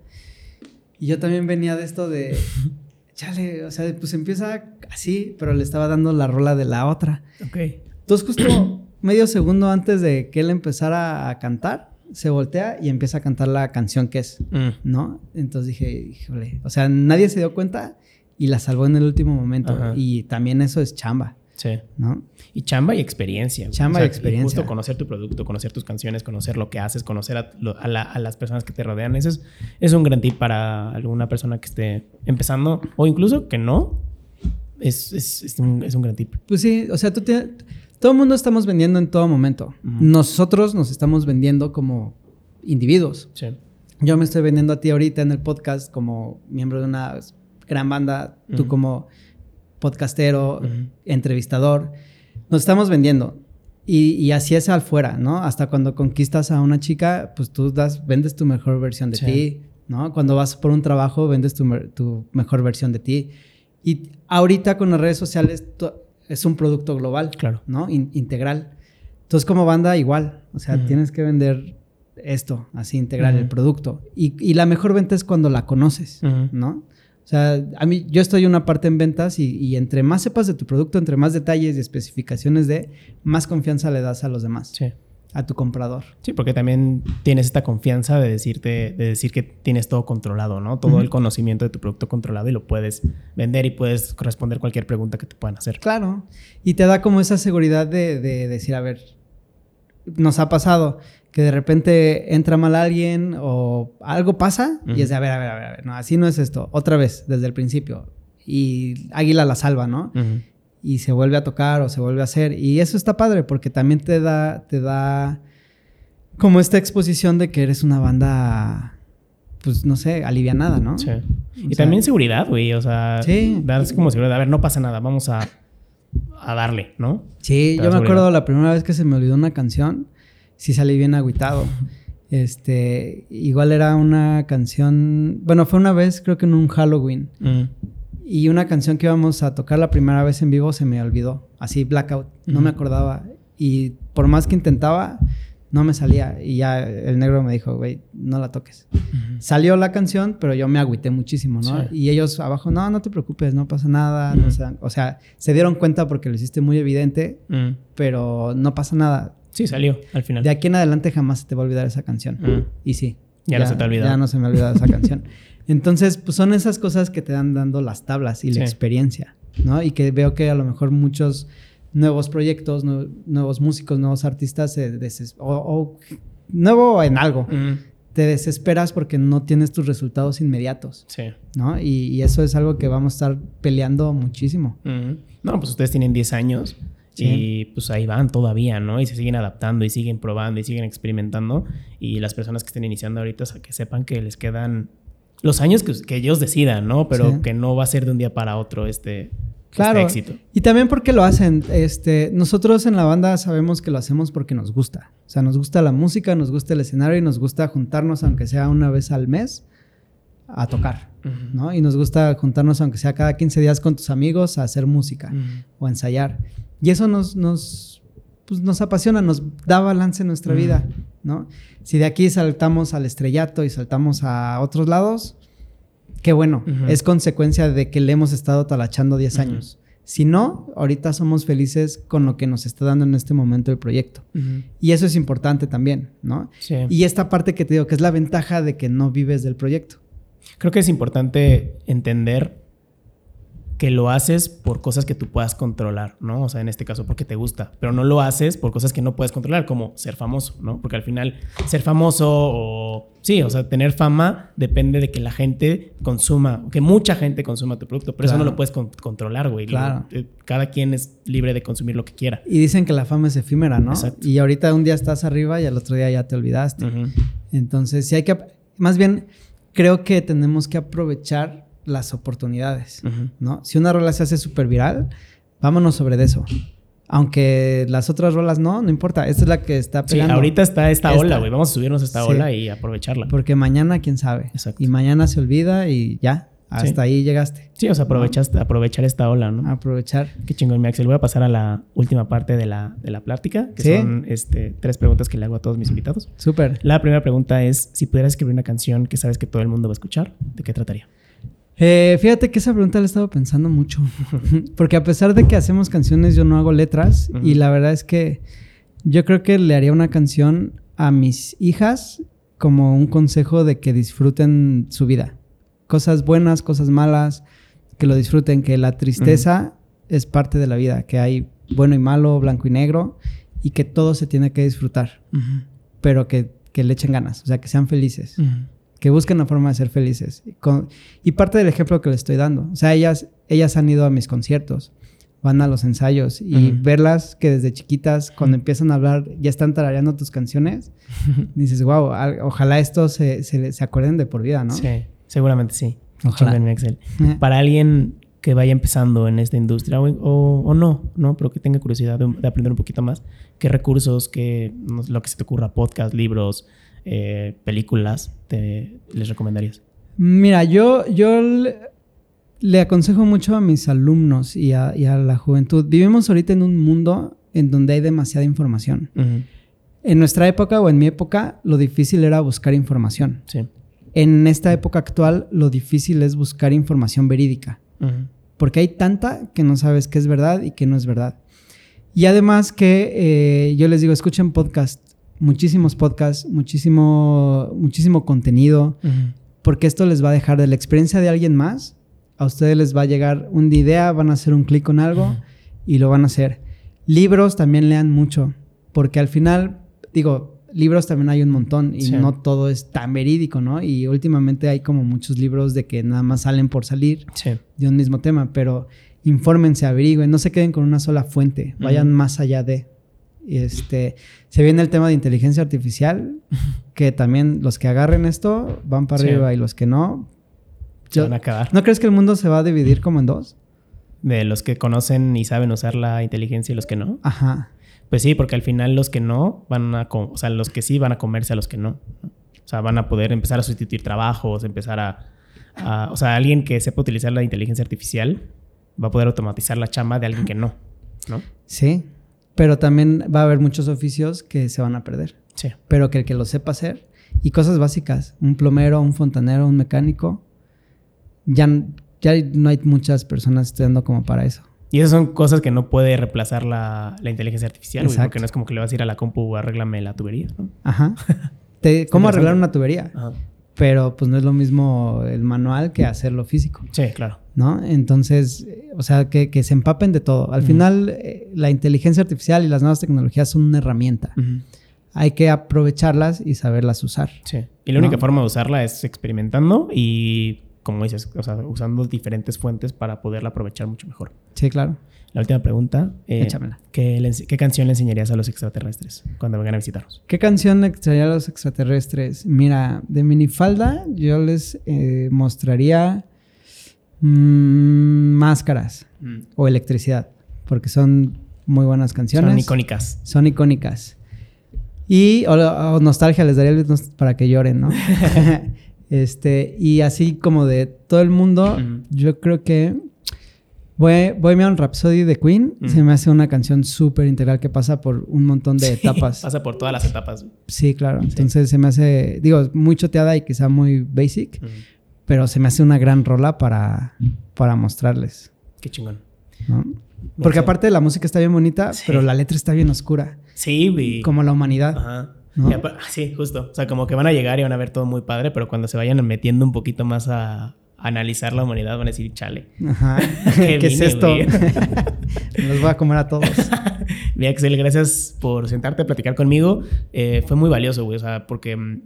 Y yo también venía de esto de, chale, o sea, pues empieza así, pero le estaba dando la rola de la otra. Ok. Entonces, justo medio segundo antes de que él empezara a cantar, se voltea y empieza a cantar la canción que es, mm. ¿no? Entonces dije, híjole, o sea, nadie se dio cuenta y la salvó en el último momento. Y también eso es chamba. Sí. ¿No? Y chamba y experiencia. Chamba y experiencia. justo conocer tu producto, conocer tus canciones, conocer lo que haces, conocer a, las personas que te rodean. Eso es, es, un gran tip para alguna persona que esté empezando o incluso que no. Es, es, un, es un, gran tip. Pues sí, o sea, tú tienes todo el mundo estamos vendiendo en todo momento. Nosotros nos estamos vendiendo como individuos. Sí. Yo me estoy vendiendo a ti ahorita en el podcast como miembro de una gran banda, tú como podcastero, entrevistador. Nos estamos vendiendo. Y, así es al fuera, ¿no? Hasta cuando conquistas a una chica, pues tú das, vendes tu mejor versión de ti, ¿no? Cuando vas por un trabajo, vendes tu, tu mejor versión de ti. Y ahorita con las redes sociales, es un producto global, claro. ¿no? integral. Entonces, como banda, igual. O sea, tienes que vender esto, así integral, el producto. Y, la mejor venta es cuando la conoces, ¿no? O sea, a mí, yo estoy una parte en ventas y, y, entre más sepas de tu producto, entre más detalles y especificaciones de, más confianza le das a los demás. Sí a tu comprador. Sí, porque también tienes esta confianza de decirte, de decir que tienes todo controlado, ¿no? Todo el conocimiento de tu producto controlado y lo puedes vender y puedes responder cualquier pregunta que te puedan hacer. Claro. Y te da como esa seguridad de, decir, a ver, nos ha pasado que de repente entra mal alguien o algo pasa y es de, a ver, a ver, a ver, a ver, no, así no es esto. Otra vez, desde el principio. Y Águila la salva, ¿no? Y se vuelve a tocar o se vuelve a hacer. Y eso está padre porque también te da, te da como esta exposición de que eres una banda, pues no sé, alivianada, ¿no? Sí. Y también seguridad, güey. O sea, Sí. darse como seguridad. A ver, no pasa nada, vamos a, a darle, ¿no? Sí, yo me acuerdo la primera vez que se me olvidó una canción, sí salí bien agüitado. Este, igual era una canción, bueno, fue una vez creo que en un Halloween Mm. Y una canción que íbamos a tocar la primera vez en vivo se me olvidó, así blackout, no me Ujú. acordaba y por más que intentaba no me salía y ya el negro me dijo, güey, no la toques. Salió la canción, pero yo me agüité muchísimo, ¿no? Sí. Y ellos abajo, no, no te preocupes, no pasa nada, no Ujú. sé". o sea, se dieron cuenta porque lo hiciste muy evidente, Mm. pero no pasa nada. Sí, salió al final. De aquí en adelante jamás se te va a olvidar esa canción. Mm. Y sí. Ya no se te ha olvidado. Ya no se me ha olvidado esa canción. Entonces, pues son esas cosas que te dan dando las tablas y Sí. la experiencia, ¿no? Y que veo que a lo mejor muchos nuevos proyectos, nue- nuevos músicos, nuevos artistas, se o, o nuevo en algo, Mm. te desesperas porque no tienes tus resultados inmediatos, Sí. ¿no? Y, y eso es algo que vamos a estar peleando muchísimo. Mm. No, pues ustedes tienen 10 años Sí. y pues ahí van todavía, ¿no? Y se siguen adaptando y siguen probando y siguen experimentando. Y las personas que estén iniciando ahorita, que sepan que les quedan los años que, que ellos decidan, ¿no? Pero Sí. que no va a ser de un día para otro este, Claro. este éxito. Y también porque lo hacen. Este, nosotros en la banda sabemos que lo hacemos porque nos gusta. O sea, nos gusta la música, nos gusta el escenario y nos gusta juntarnos, aunque sea una vez al mes, a tocar. ¿no? Y nos gusta juntarnos, aunque sea cada 15 días con tus amigos, a hacer música o a ensayar. Y eso nos, nos, pues, nos apasiona, nos da balance en nuestra vida, ¿no? Si de aquí saltamos al estrellato y saltamos a otros lados, qué bueno. Es consecuencia de que le hemos estado talachando 10 Ujú. años. Si no, ahorita somos felices con lo que nos está dando en este momento el proyecto. Y eso es importante también, ¿no? Sí. Y esta parte que te digo, que es la ventaja de que no vives del proyecto. Creo que es importante entender que lo haces por cosas que tú puedas controlar, ¿no? O sea, en este caso porque te gusta, pero no lo haces por cosas que no puedes controlar, como ser famoso, ¿no? Porque al final ser famoso o sí, o sea, tener fama depende de que la gente consuma, que mucha gente consuma tu producto, pero eso no lo puedes con- controlar, güey. Claro. Eh, Cada quien es libre de consumir lo que quiera. Y dicen que la fama es efímera, ¿no? Exacto. Y ahorita un día estás arriba y al otro día ya te olvidaste. Entonces, sí hay que, más bien, creo que tenemos que aprovechar las oportunidades. ¿no? Si una rola se hace súper viral, vámonos sobre de eso. Aunque las otras rolas no, no importa. Esta es la que está Sí, ahorita está esta Esta. ola, güey. Vamos a subirnos a esta Sí. ola y aprovecharla. Porque mañana, quién sabe. Exacto. Y mañana se olvida y ya, hasta Sí. ahí llegaste. Sí, o sea, aprovechaste, aprovechar esta ola, ¿no? Aprovechar. Qué chingón, mi Axel. Voy a pasar a la última parte de la, de la plática, que Sí. son este, tres preguntas que le hago a todos mis invitados. Súper. La primera pregunta es, si pudieras escribir una canción que sabes que todo el mundo va a escuchar, ¿de qué trataría? Eh, fíjate que esa pregunta la he estado pensando mucho. Porque a pesar de que hacemos canciones, yo no hago letras. Y la verdad es que yo creo que le haría una canción a mis hijas como un consejo de que disfruten su vida. Cosas buenas, cosas malas, que lo disfruten, que la tristeza es parte de la vida, que hay bueno y malo, blanco y negro, y que todo se tiene que disfrutar, pero que, que le echen ganas, o sea, que sean felices que busquen la forma de ser felices. Y, con- y parte del ejemplo que les estoy dando. O sea, ellas, ellas han ido a mis conciertos, van a los ensayos y Ujú. verlas que desde chiquitas, cuando empiezan a hablar, ya están tarareando tus canciones, dices, wow, ojalá esto se, se, se acuerden de por vida, ¿no? Sí, seguramente sí. Ojalá. Chingón, mi Axel. Para alguien que vaya empezando en esta industria o, o- o no, ¿no? Pero que tenga curiosidad de, de aprender un poquito más, ¿qué recursos, qué, lo que se te ocurra, podcast, libros, eh, películas, te, les recomendarías? Mira, yo, yo le, le aconsejo mucho a mis alumnos y a, y a la juventud. Vivimos ahorita en un mundo en donde hay demasiada información. En nuestra época o en mi época, lo difícil era buscar información. Sí. En esta época actual, lo difícil es buscar información verídica, porque hay tanta que no sabes qué es verdad y qué no es verdad. Y además que eh, yo les digo, escuchen podcast, muchísimos podcasts, muchísimo, muchísimo contenido, porque esto les va a dejar de la experiencia de alguien más, a ustedes les va a llegar una idea, van a hacer un clic con algo y lo van a hacer. Libros también lean mucho, porque al final, digo, libros también hay un montón y Sí. no todo es tan verídico, ¿no? Y últimamente hay como muchos libros de que nada más salen por salir Sí. de un mismo tema, pero infórmense, averigüen, no se queden con una sola fuente, vayan más allá de. Este, se viene el tema de inteligencia artificial, que también los que agarren esto van para Sí. arriba y los que no, Se van a acabar. ¿No crees que el mundo se va a dividir como en dos? De los que conocen y saben usar la inteligencia y los que no. Ajá. Pues sí, porque al final los que no van a, o sea, los que sí van a comerse a los que no. ¿no? O sea, van a poder empezar a sustituir trabajos, empezar a, a- o sea, alguien que sepa utilizar la inteligencia artificial va a poder automatizar la chamba de alguien que no, ¿no? Sí. Pero también va a haber muchos oficios que se van a perder. Sí. Pero que el que lo sepa hacer. Y cosas básicas. Un plomero, un fontanero, un mecánico. Ya, ya no hay muchas personas estudiando como para eso. Y esas son cosas que no puede reemplazar la, la inteligencia artificial, güey, porque no es como que le vas a ir a la compu, arréglame la tubería, ¿no? Ajá. Te- ¿Cómo arreglar una tubería? Ajá. Pero pues no es lo mismo el manual que hacerlo físico. Sí, claro. ¿no? Entonces, o sea, que, que se empapen de todo. Al final, eh, la inteligencia artificial y las nuevas tecnologías son una herramienta. Hay que aprovecharlas y saberlas usar. Sí. Y la única forma de usarla es experimentando y, como dices, o sea, usando diferentes fuentes para poderla aprovechar mucho mejor. Sí, claro. La última pregunta. eh, Échamela. ¿qué, le ense- qué canción le enseñarías a los extraterrestres cuando vengan a visitarnos? ¿Qué canción le extrañaría a los extraterrestres? Mira, de minifalda yo les eh, mostraría mm, máscaras o electricidad, porque son muy buenas canciones. Son icónicas. Son icónicas. Y o, o nostalgia les daría el para que lloren, ¿no? este, y así como de todo el mundo, yo creo que Bohemian Rhapsody de Queen se me hace una canción súper integral que pasa por un montón de etapas. Pasa por todas las etapas. Sí, claro. Entonces se me hace, digo, muy choteada y quizá muy basic, pero se me hace una gran rola para, para mostrarles, Qué chingón. ¿no? Porque aparte la música está bien bonita, Sí. pero la letra está bien oscura, Sí, güey. como la humanidad. Ajá. Apa- sí, justo. O sea, como que van a llegar y van a ver todo muy padre, pero cuando se vayan metiendo un poquito más a analizar la humanidad, van a decir, chale. Ajá. Qué ¿Qué es esto? los voy a comer a todos. Mi Axel, gracias por sentarte a platicar conmigo. Eh, fue muy valioso, güey. O sea, porque mm,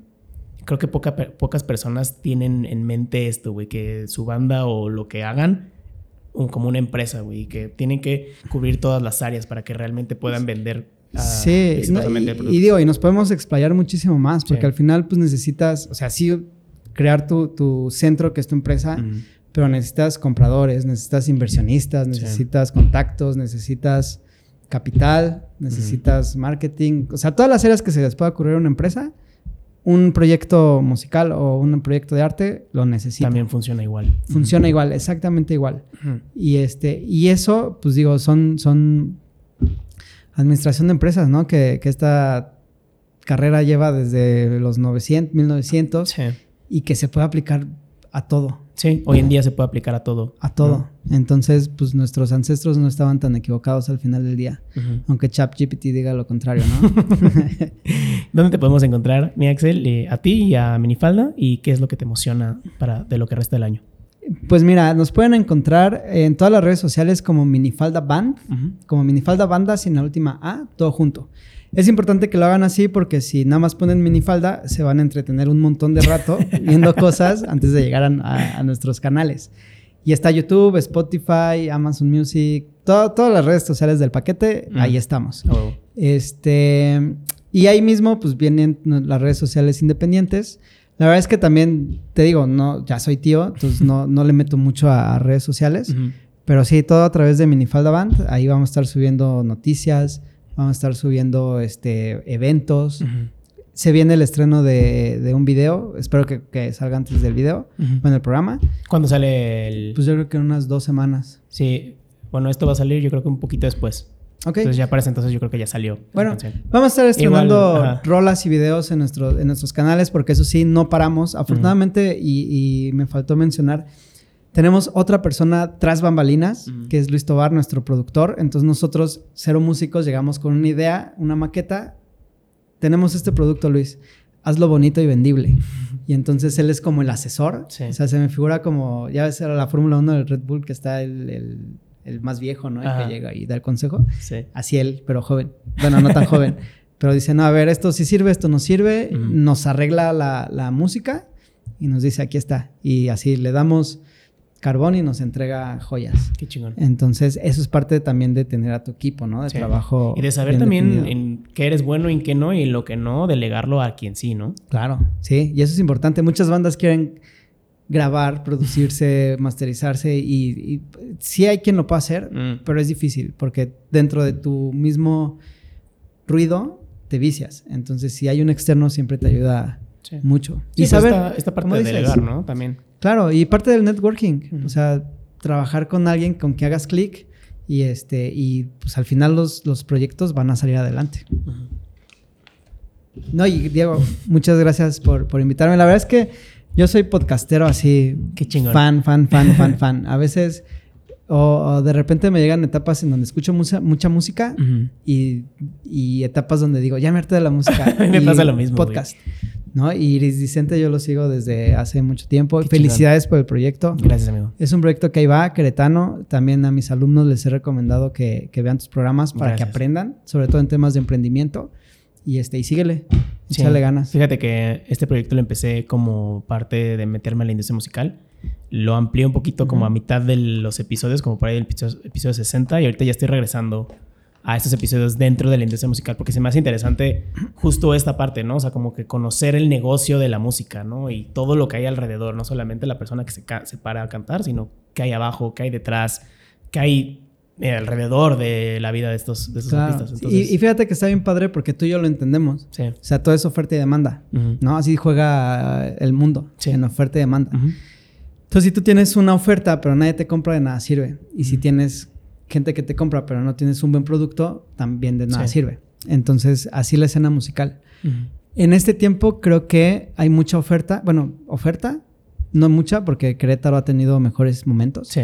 creo que poca pocas personas tienen en mente esto, güey, que su banda o lo que hagan un- como una empresa, güey, que tienen que cubrir todas las áreas para que realmente puedan vender ah, sí, no, el y, y digo, y nos podemos explayar muchísimo más, porque Sí. al final pues necesitas, o sea, sí crear tu, tu centro, que es tu empresa, pero necesitas compradores, necesitas inversionistas, Sí. necesitas contactos, necesitas capital, necesitas marketing, o sea, todas las áreas que se les pueda ocurrir a una empresa, un proyecto musical o un proyecto de arte lo necesita. También funciona igual. Funciona igual, exactamente igual. Y este, y eso, pues digo, son, son administración de empresas, ¿no? Que, que esta carrera lleva desde los 900, 1900 Sí. Y que se puede aplicar a todo, Sí, hoy en día se puede aplicar a todo. a todo. Entonces, pues nuestros ancestros no estaban tan equivocados al final del día, Ujú. aunque ChatGPT diga lo contrario, ¿no? ¿Dónde te podemos encontrar, mi Axel? Eh, a ti y a Minifalda. ¿Y qué es lo que te emociona para de lo que resta del año? pues mira, nos pueden encontrar en todas las redes sociales como Minifalda Band, Ujú. como minifalda banda sin la última A, todo junto. Es importante que lo hagan así porque si nada más ponen minifalda, se van a entretener un montón de rato viendo cosas antes de llegar a, a- a nuestros canales. Y está YouTube, Spotify, Amazon Music, todo- todas las redes sociales del paquete, Mm. ahí estamos. Huevo. Este, y ahí mismo pues vienen las redes sociales independientes. La verdad es que también, te digo, no, ya soy tío, entonces no, no le meto mucho a- a redes sociales. Ujú. Pero sí, todo a través de Minifalda Band. Ahí vamos a estar subiendo noticias, vamos a estar subiendo este, eventos. Se viene el estreno de, de un video. Espero que, que salga antes del video, Ujú. bueno, el programa. ¿Cuándo sale el...? Pues yo creo que en unas dos semanas. sí, bueno, esto va a salir yo creo que un poquito después. Ok. Entonces ya para ese entonces yo creo que ya salió. Bueno, vamos a estar estrenando Igual, rolas y videos en, nuestro, en nuestros canales porque eso sí, no paramos. Afortunadamente, y, y me faltó mencionar, tenemos otra persona tras bambalinas, que es Luis Tobar, nuestro productor. Entonces nosotros, cero músicos, llegamos con una idea, una maqueta. Tenemos este producto, Luis. Hazlo bonito y vendible. Y entonces él es como el asesor. Sí. O sea, se me figura como, ya ves, era la Fórmula 1 del Red Bull, que está el, el- el más viejo, ¿no? El Ajá. que llega y da el consejo Sí. así él, pero joven. Bueno, no tan joven. Pero dice, no, a ver, esto sí sirve, esto no sirve. Nos arregla la, la música y nos dice, aquí está. Y así le damos carbón y nos entrega joyas. Qué chingón. Entonces, eso es parte también de tener a tu equipo, ¿no? De Sí. trabajo. Y de saber también definido. en qué eres bueno y en qué no, y en lo que no, delegarlo a quien sí, ¿no? Claro, sí. Y eso es importante. Muchas bandas quieren grabar, producirse, masterizarse y, y sí hay quien lo pueda hacer, Mm. pero es difícil porque dentro de tu mismo ruido te vicias. Entonces, si hay un externo siempre te ayuda Sí. mucho. Sí, y pues saber esta, esta parte de dices, delegar, ¿no? También. Claro, y parte del networking, o sea, trabajar con alguien con quien hagas clic y este y pues al final los, los proyectos van a salir adelante. No, y Diego, muchas gracias por, por invitarme. La verdad es que yo soy podcastero así, Qué chingón. fan, fan, fan, fan, fan. A veces o, o de repente me llegan etapas en donde escucho mucha, mucha música y, y etapas donde digo, ya me harté de la música. Me Y pasa lo mismo, Podcast. ¿No? Y Iris Dicente yo lo sigo desde hace mucho tiempo. Qué Felicidades por el proyecto. Gracias, amigo. Es un proyecto que ahí va, queretano. También a mis alumnos les he recomendado que, que vean tus programas para que aprendan, sobre todo en temas de emprendimiento. Y este, y síguele, Sí. échale ganas. Fíjate que este proyecto lo empecé como parte de meterme a la industria musical. Lo amplié un poquito como a mitad de los episodios, como por ahí del episodio, episodio 60, y ahorita ya estoy regresando a estos episodios dentro de la industria musical, porque se me hace interesante justo esta parte, ¿no? O sea, como que conocer el negocio de la música, ¿no? Y todo lo que hay alrededor, no solamente la persona que se, se para a cantar, sino qué hay abajo, qué hay detrás, qué hay eh, alrededor de la vida de estos, de estos Claro. artistas. Y- Entonces, y, fíjate que está bien padre porque tú y yo lo entendemos. sí. O sea, todo es oferta y demanda. ¿No? Así juega el mundo, Sí. en oferta y demanda. Entonces, si tú tienes una oferta, pero nadie te compra, de nada sirve. Y si tienes gente que te compra, pero no tienes un buen producto, también de nada Sí. sirve. Entonces, así la escena musical. En este tiempo creo que hay mucha oferta. Bueno, oferta, no mucha, porque Querétaro ha tenido mejores momentos. Sí.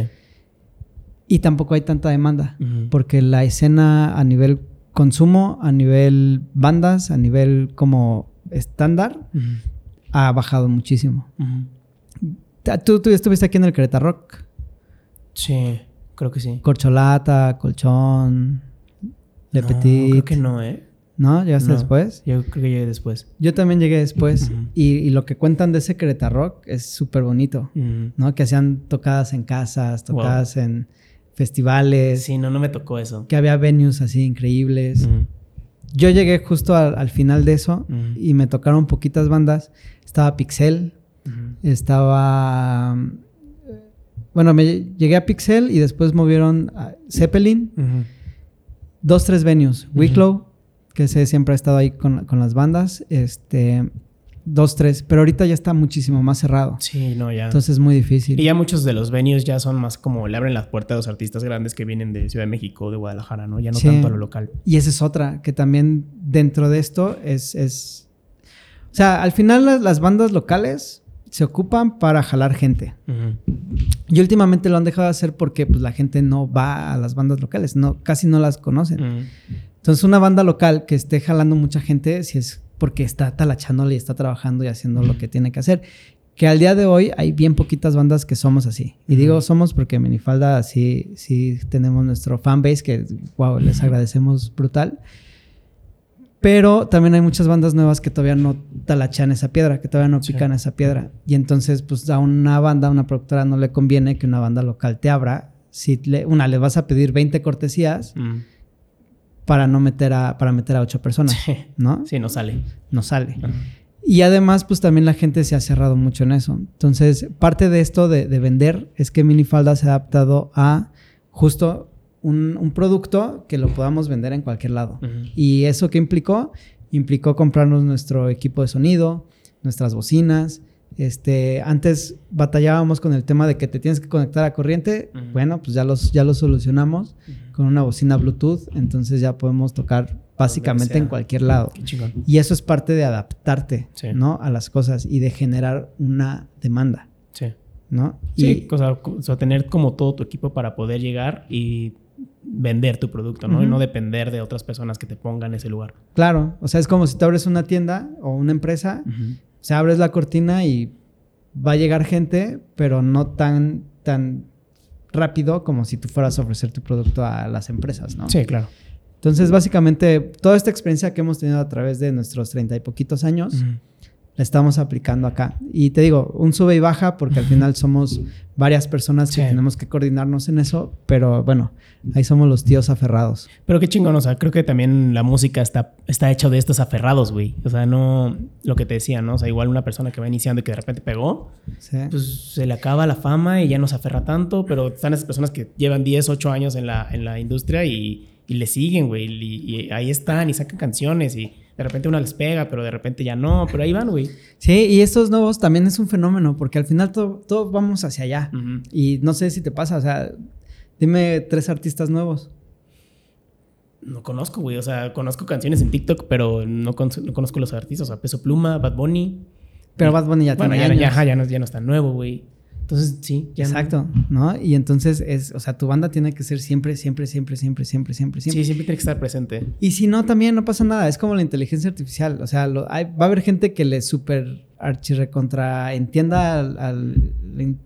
Y tampoco hay tanta demanda, porque la escena a nivel consumo, a nivel bandas, a nivel como estándar, ha bajado muchísimo. Tú, tú estuviste aquí en el Querétaro Rock. Sí, creo que sí. Corcholata, Colchón, Le No, Petit. Creo que no, ¿eh? ¿No? ¿Llegaste No. después? Yo creo que llegué después. Yo también llegué después. Y, y lo que cuentan de ese Querétaro Rock es súper bonito. ¿No? Que hacían tocadas en casas, Wow. tocadas en festivales. Sí, no, no me tocó eso. Que había venues así increíbles. Yo llegué justo al, al final de eso y me tocaron poquitas bandas. Estaba Pixel, estaba... Bueno, me llegué a Pixel y después movieron a Zeppelin. Dos, tres venues. Wicklow, que ese siempre ha estado ahí con, con las bandas. Este, dos, tres. Pero ahorita ya está muchísimo más cerrado. Sí, no, ya. Entonces es muy difícil. y ya muchos de los venues ya son más como le abren las puertas a los artistas grandes que vienen de Ciudad de México de Guadalajara, ¿no? Ya no Sí. tanto a lo local. Y esa es otra, que también dentro de esto es... es... O sea, al final las, las bandas locales se ocupan para jalar gente. Ujú. Y últimamente lo han dejado de hacer porque pues, la gente no va a las bandas locales, no, casi no las conocen. Ujú. Entonces, una banda local que esté jalando mucha gente, si es porque está talachándole y está trabajando y haciendo lo que tiene que hacer. Que al día de hoy hay bien poquitas bandas que somos así. Y digo somos porque Minifalda sí, sí tenemos nuestro fanbase que, wow, les agradecemos brutal. Pero también hay muchas bandas nuevas que todavía no talachan esa piedra, que todavía no Sí. pican esa piedra. Y entonces, pues a una banda, a una productora no le conviene que una banda local te abra. Si le- una, le vas a pedir 20 cortesías para no meter a, para meter a ocho personas, Sí. ¿no? Sí, no sale. No sale. Ajá. Y además, pues también la gente se ha cerrado mucho en eso. Entonces, parte de esto de, de vender es que Minifalda se ha adaptado a justo un, un producto que lo podamos vender en cualquier lado. ¿Y eso qué implicó? Implicó comprarnos nuestro equipo de sonido, nuestras bocinas. Este, antes batallábamos con el tema de que te tienes que conectar a corriente. Bueno, pues ya los, ya lo solucionamos con una bocina Bluetooth. Entonces ya podemos tocar básicamente en cualquier lado. Qué chingón. Y eso es parte de adaptarte, Sí. ¿no? A las cosas y de generar una demanda, Sí. ¿no? Sí, Y, o sea, o sea, tener como todo tu equipo para poder llegar y vender tu producto, ¿no? Y no depender de otras personas que te pongan ese lugar. claro, o sea, es como si te abres una tienda o una empresa, o sea, abres la cortina y va a llegar gente, pero no tan, tan rápido como si tú fueras a ofrecer tu producto a las empresas, ¿no? Sí, claro. Entonces, básicamente, toda esta experiencia que hemos tenido a través de nuestros treinta y poquitos años. La estamos aplicando acá. Y te digo, un sube y baja porque al final somos varias personas que Sí. tenemos que coordinarnos en eso, pero bueno, ahí somos los tíos aferrados. Pero qué chingón, o sea, creo que también la música está, está hecha de estos aferrados, güey. O sea, no lo que te decía, ¿no? O sea, igual una persona que va iniciando y que de repente pegó, Sí. pues se le acaba la fama y ya no se aferra tanto, pero están esas personas que llevan 10, 8 años en la, en la industria y, y le siguen, güey. Y, y ahí están y sacan canciones y de repente una les pega, pero de repente ya no, pero ahí van, güey. Sí, y estos nuevos también es un fenómeno, porque al final todo- todos vamos hacia allá. Y no sé si te pasa, o sea, dime tres artistas nuevos. No conozco, güey. O sea, conozco canciones en TikTok, pero no, con- no conozco los artistas. O sea, Peso Pluma, Bad Bunny. Pero Y- Bad Bunny ya bueno, tiene ya, años. ya, no, ya no está nuevo, güey. Entonces, sí, ya no- Exacto, ¿no? Y entonces es, o sea, tu banda tiene que ser siempre, siempre, siempre, siempre, siempre, siempre, siempre. Sí, siempre tiene que estar presente. Y si no, también no pasa nada. Es como la inteligencia artificial. O sea, lo- hay- va a haber gente que le super archirrecontra entienda al, al,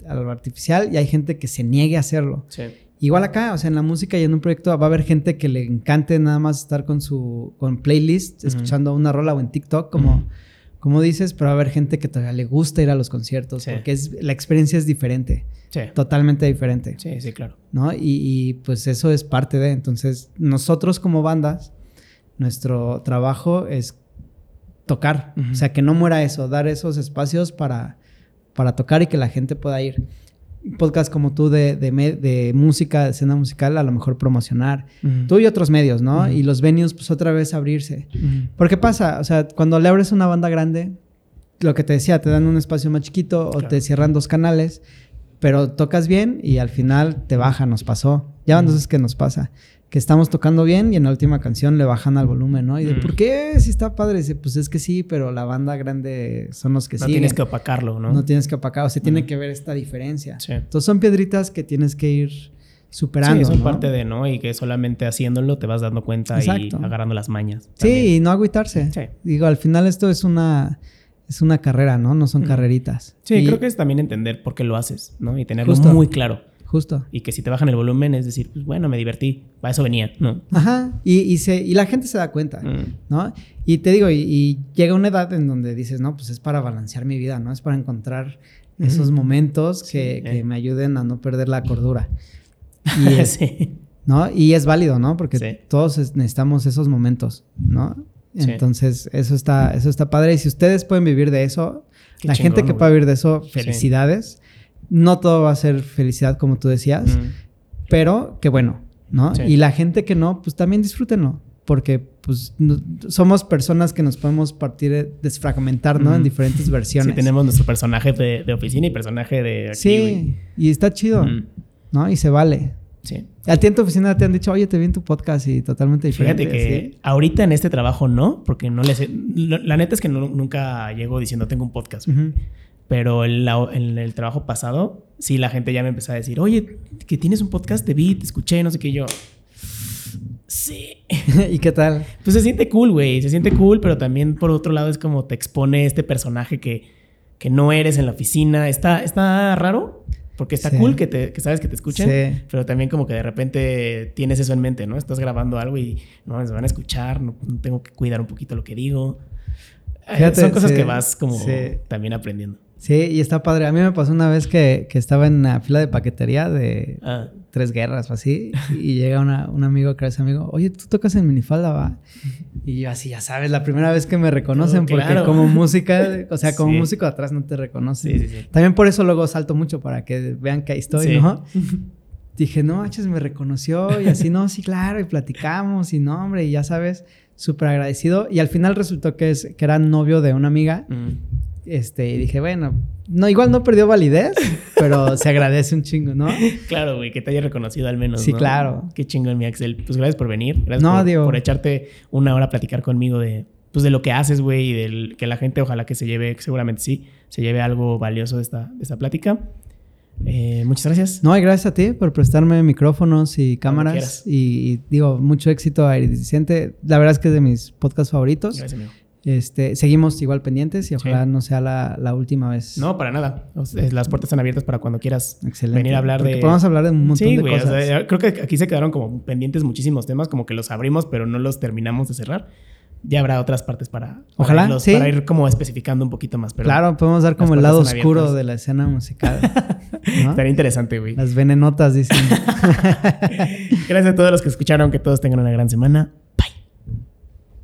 a lo artificial y hay gente que se niegue a hacerlo. Sí. Igual acá, o sea, en la música y en un proyecto va a haber gente que le encante nada más estar con su con playlist, escuchando una rola o en TikTok, como, como dices, pero va a haber gente que todavía le gusta ir a los conciertos Sí. porque es, la experiencia es diferente, Sí. totalmente diferente. Sí, sí, claro. ¿no? Y, y, pues eso es parte de. Entonces, nosotros como bandas, nuestro trabajo es tocar. O sea, que no muera eso, dar esos espacios para, para tocar y que la gente pueda ir. Podcast como tú de, de, música, de escena musical, a lo mejor promocionar. Tú y otros medios, ¿no? Y los venues, pues otra vez abrirse. Ujú. Porque pasa, o sea, cuando le abres una banda grande, lo que te decía, te dan un espacio más chiquito o te cierran dos canales, pero tocas bien y al final te baja, nos pasó. Ya van dos veces que nos pasa. Que estamos tocando bien y en la última canción le bajan al volumen, ¿no? Y de, Mm. ¿por qué? Si está padre. Dice, pues es que sí, pero la banda grande son los que No siguen. tienes que opacarlo, ¿no? No tienes que apacar, o sea, tiene Ujú. que ver esta diferencia. Sí. Entonces son piedritas que tienes que ir superando. Sí, son ¿no? parte de, ¿no? Y que solamente haciéndolo te vas dando cuenta Exacto. y agarrando las mañas. Sí, y no agüitarse. Sí. Digo, al final esto es una, es una carrera, ¿no? No son Ujú. carreritas. Sí, Y- creo que es también entender por qué lo haces, ¿no? Y tenerlo Justo. muy claro. Justo. Y que si te bajan el volumen es decir, pues bueno, me divertí. Para eso venía, ¿no? Ajá. Y, y, se, y la gente se da cuenta, Mm. ¿no? Y te digo, y, y llega una edad en donde dices, no, pues es para balancear mi vida, ¿no? Es para encontrar esos momentos Sí, que, que eh. me ayuden a no perder la cordura. Y, es- sí. ¿no? y es válido, ¿no? Porque Sí. todos es- necesitamos esos momentos, ¿no? Entonces, eso está, eso está padre. Y si ustedes pueden vivir de eso, Qué la gente que pueda vivir de eso, felicidades. No todo va a ser felicidad, como tú decías, Mm. pero qué bueno, ¿no? Sí. Y la gente que no, pues también disfrútenlo. Porque, pues, no- somos personas que nos podemos partir, eh, desfragmentar, ¿no? En diferentes versiones. Sí, tenemos nuestro personaje de, de oficina y personaje de aquí, Sí, y está chido, Mm. ¿no? Y se vale. Sí. A ti en tu oficina te han dicho, oye, te vi en tu podcast y totalmente diferente. Fíjate que ahorita en este trabajo no, porque no les... lo- La neta es que no- nunca llego diciendo tengo un podcast. Pero en, la- en el trabajo pasado, sí, la gente ya me empezó a decir, oye, que tienes un podcast, te vi, te escuché, no sé qué, y yo. Sí. ¿Y qué tal? Pues se siente cool, güey, se siente cool, pero también por otro lado es como te expone este personaje que, que no eres en la oficina. Está, está raro, porque está Sí. cool que, te, que sabes que te escuchen, Sí. pero también como que de repente tienes eso en mente, ¿no? Estás grabando algo y no, me van a escuchar, no, no tengo que cuidar un poquito lo que digo. Eh, Fíjate, Son cosas sí, que vas como también aprendiendo. Sí, y está padre. A mí me pasó una vez que, que estaba en la fila de paquetería de Ah, tres guerras o así, y llega una, un amigo que es amigo, oye, tú tocas en minifalda, va. Y yo así, ya sabes, la primera vez que me reconocen, Oh, porque claro. como música, o sea, como Sí. músico atrás no te reconocen. sí, sí. También por eso luego salto mucho para que vean que ahí estoy. ¿no? Dije, no, manches, me reconoció y así, no, sí, claro, y platicamos y no, hombre, y ya sabes, súper agradecido. Y al final resultó que, es, que era novio de una amiga, Mm. Este, y dije, bueno, no, igual no perdió validez, pero se agradece un chingo, ¿no? Claro, güey, que te haya reconocido al menos. Sí, ¿no? claro. Qué chingón, mi Axel. Pues gracias por venir. Gracias No, por, echarte una hora a platicar conmigo de, pues, de lo que haces, güey, y del que la gente ojalá que se lleve, que seguramente sí, se lleve algo valioso de esta, de esta plática. Eh, muchas gracias. No, y gracias a ti por prestarme micrófonos y cámaras. Y, y digo, mucho éxito a Iridescente. La verdad es que es de mis podcasts favoritos. Gracias, amigo. Este, seguimos igual pendientes y ojalá Sí. no sea la, la última vez. No, para nada. O sea, las puertas están abiertas para cuando quieras Excelente. venir a hablar Porque de... Podemos hablar de un montón Sí, de o cosas. sea, creo que aquí se quedaron como pendientes muchísimos temas, como que los abrimos, pero no los terminamos de cerrar. ya habrá otras partes para, para Ojalá, irlos- sí. para ir como especificando un poquito más. Pero claro, podemos dar como el lado oscuro abiertas. de la escena musical. ¿no? Estaría interesante, güey. Las venenotas dicen. Gracias a todos los que escucharon. Que todos tengan una gran semana. Bye.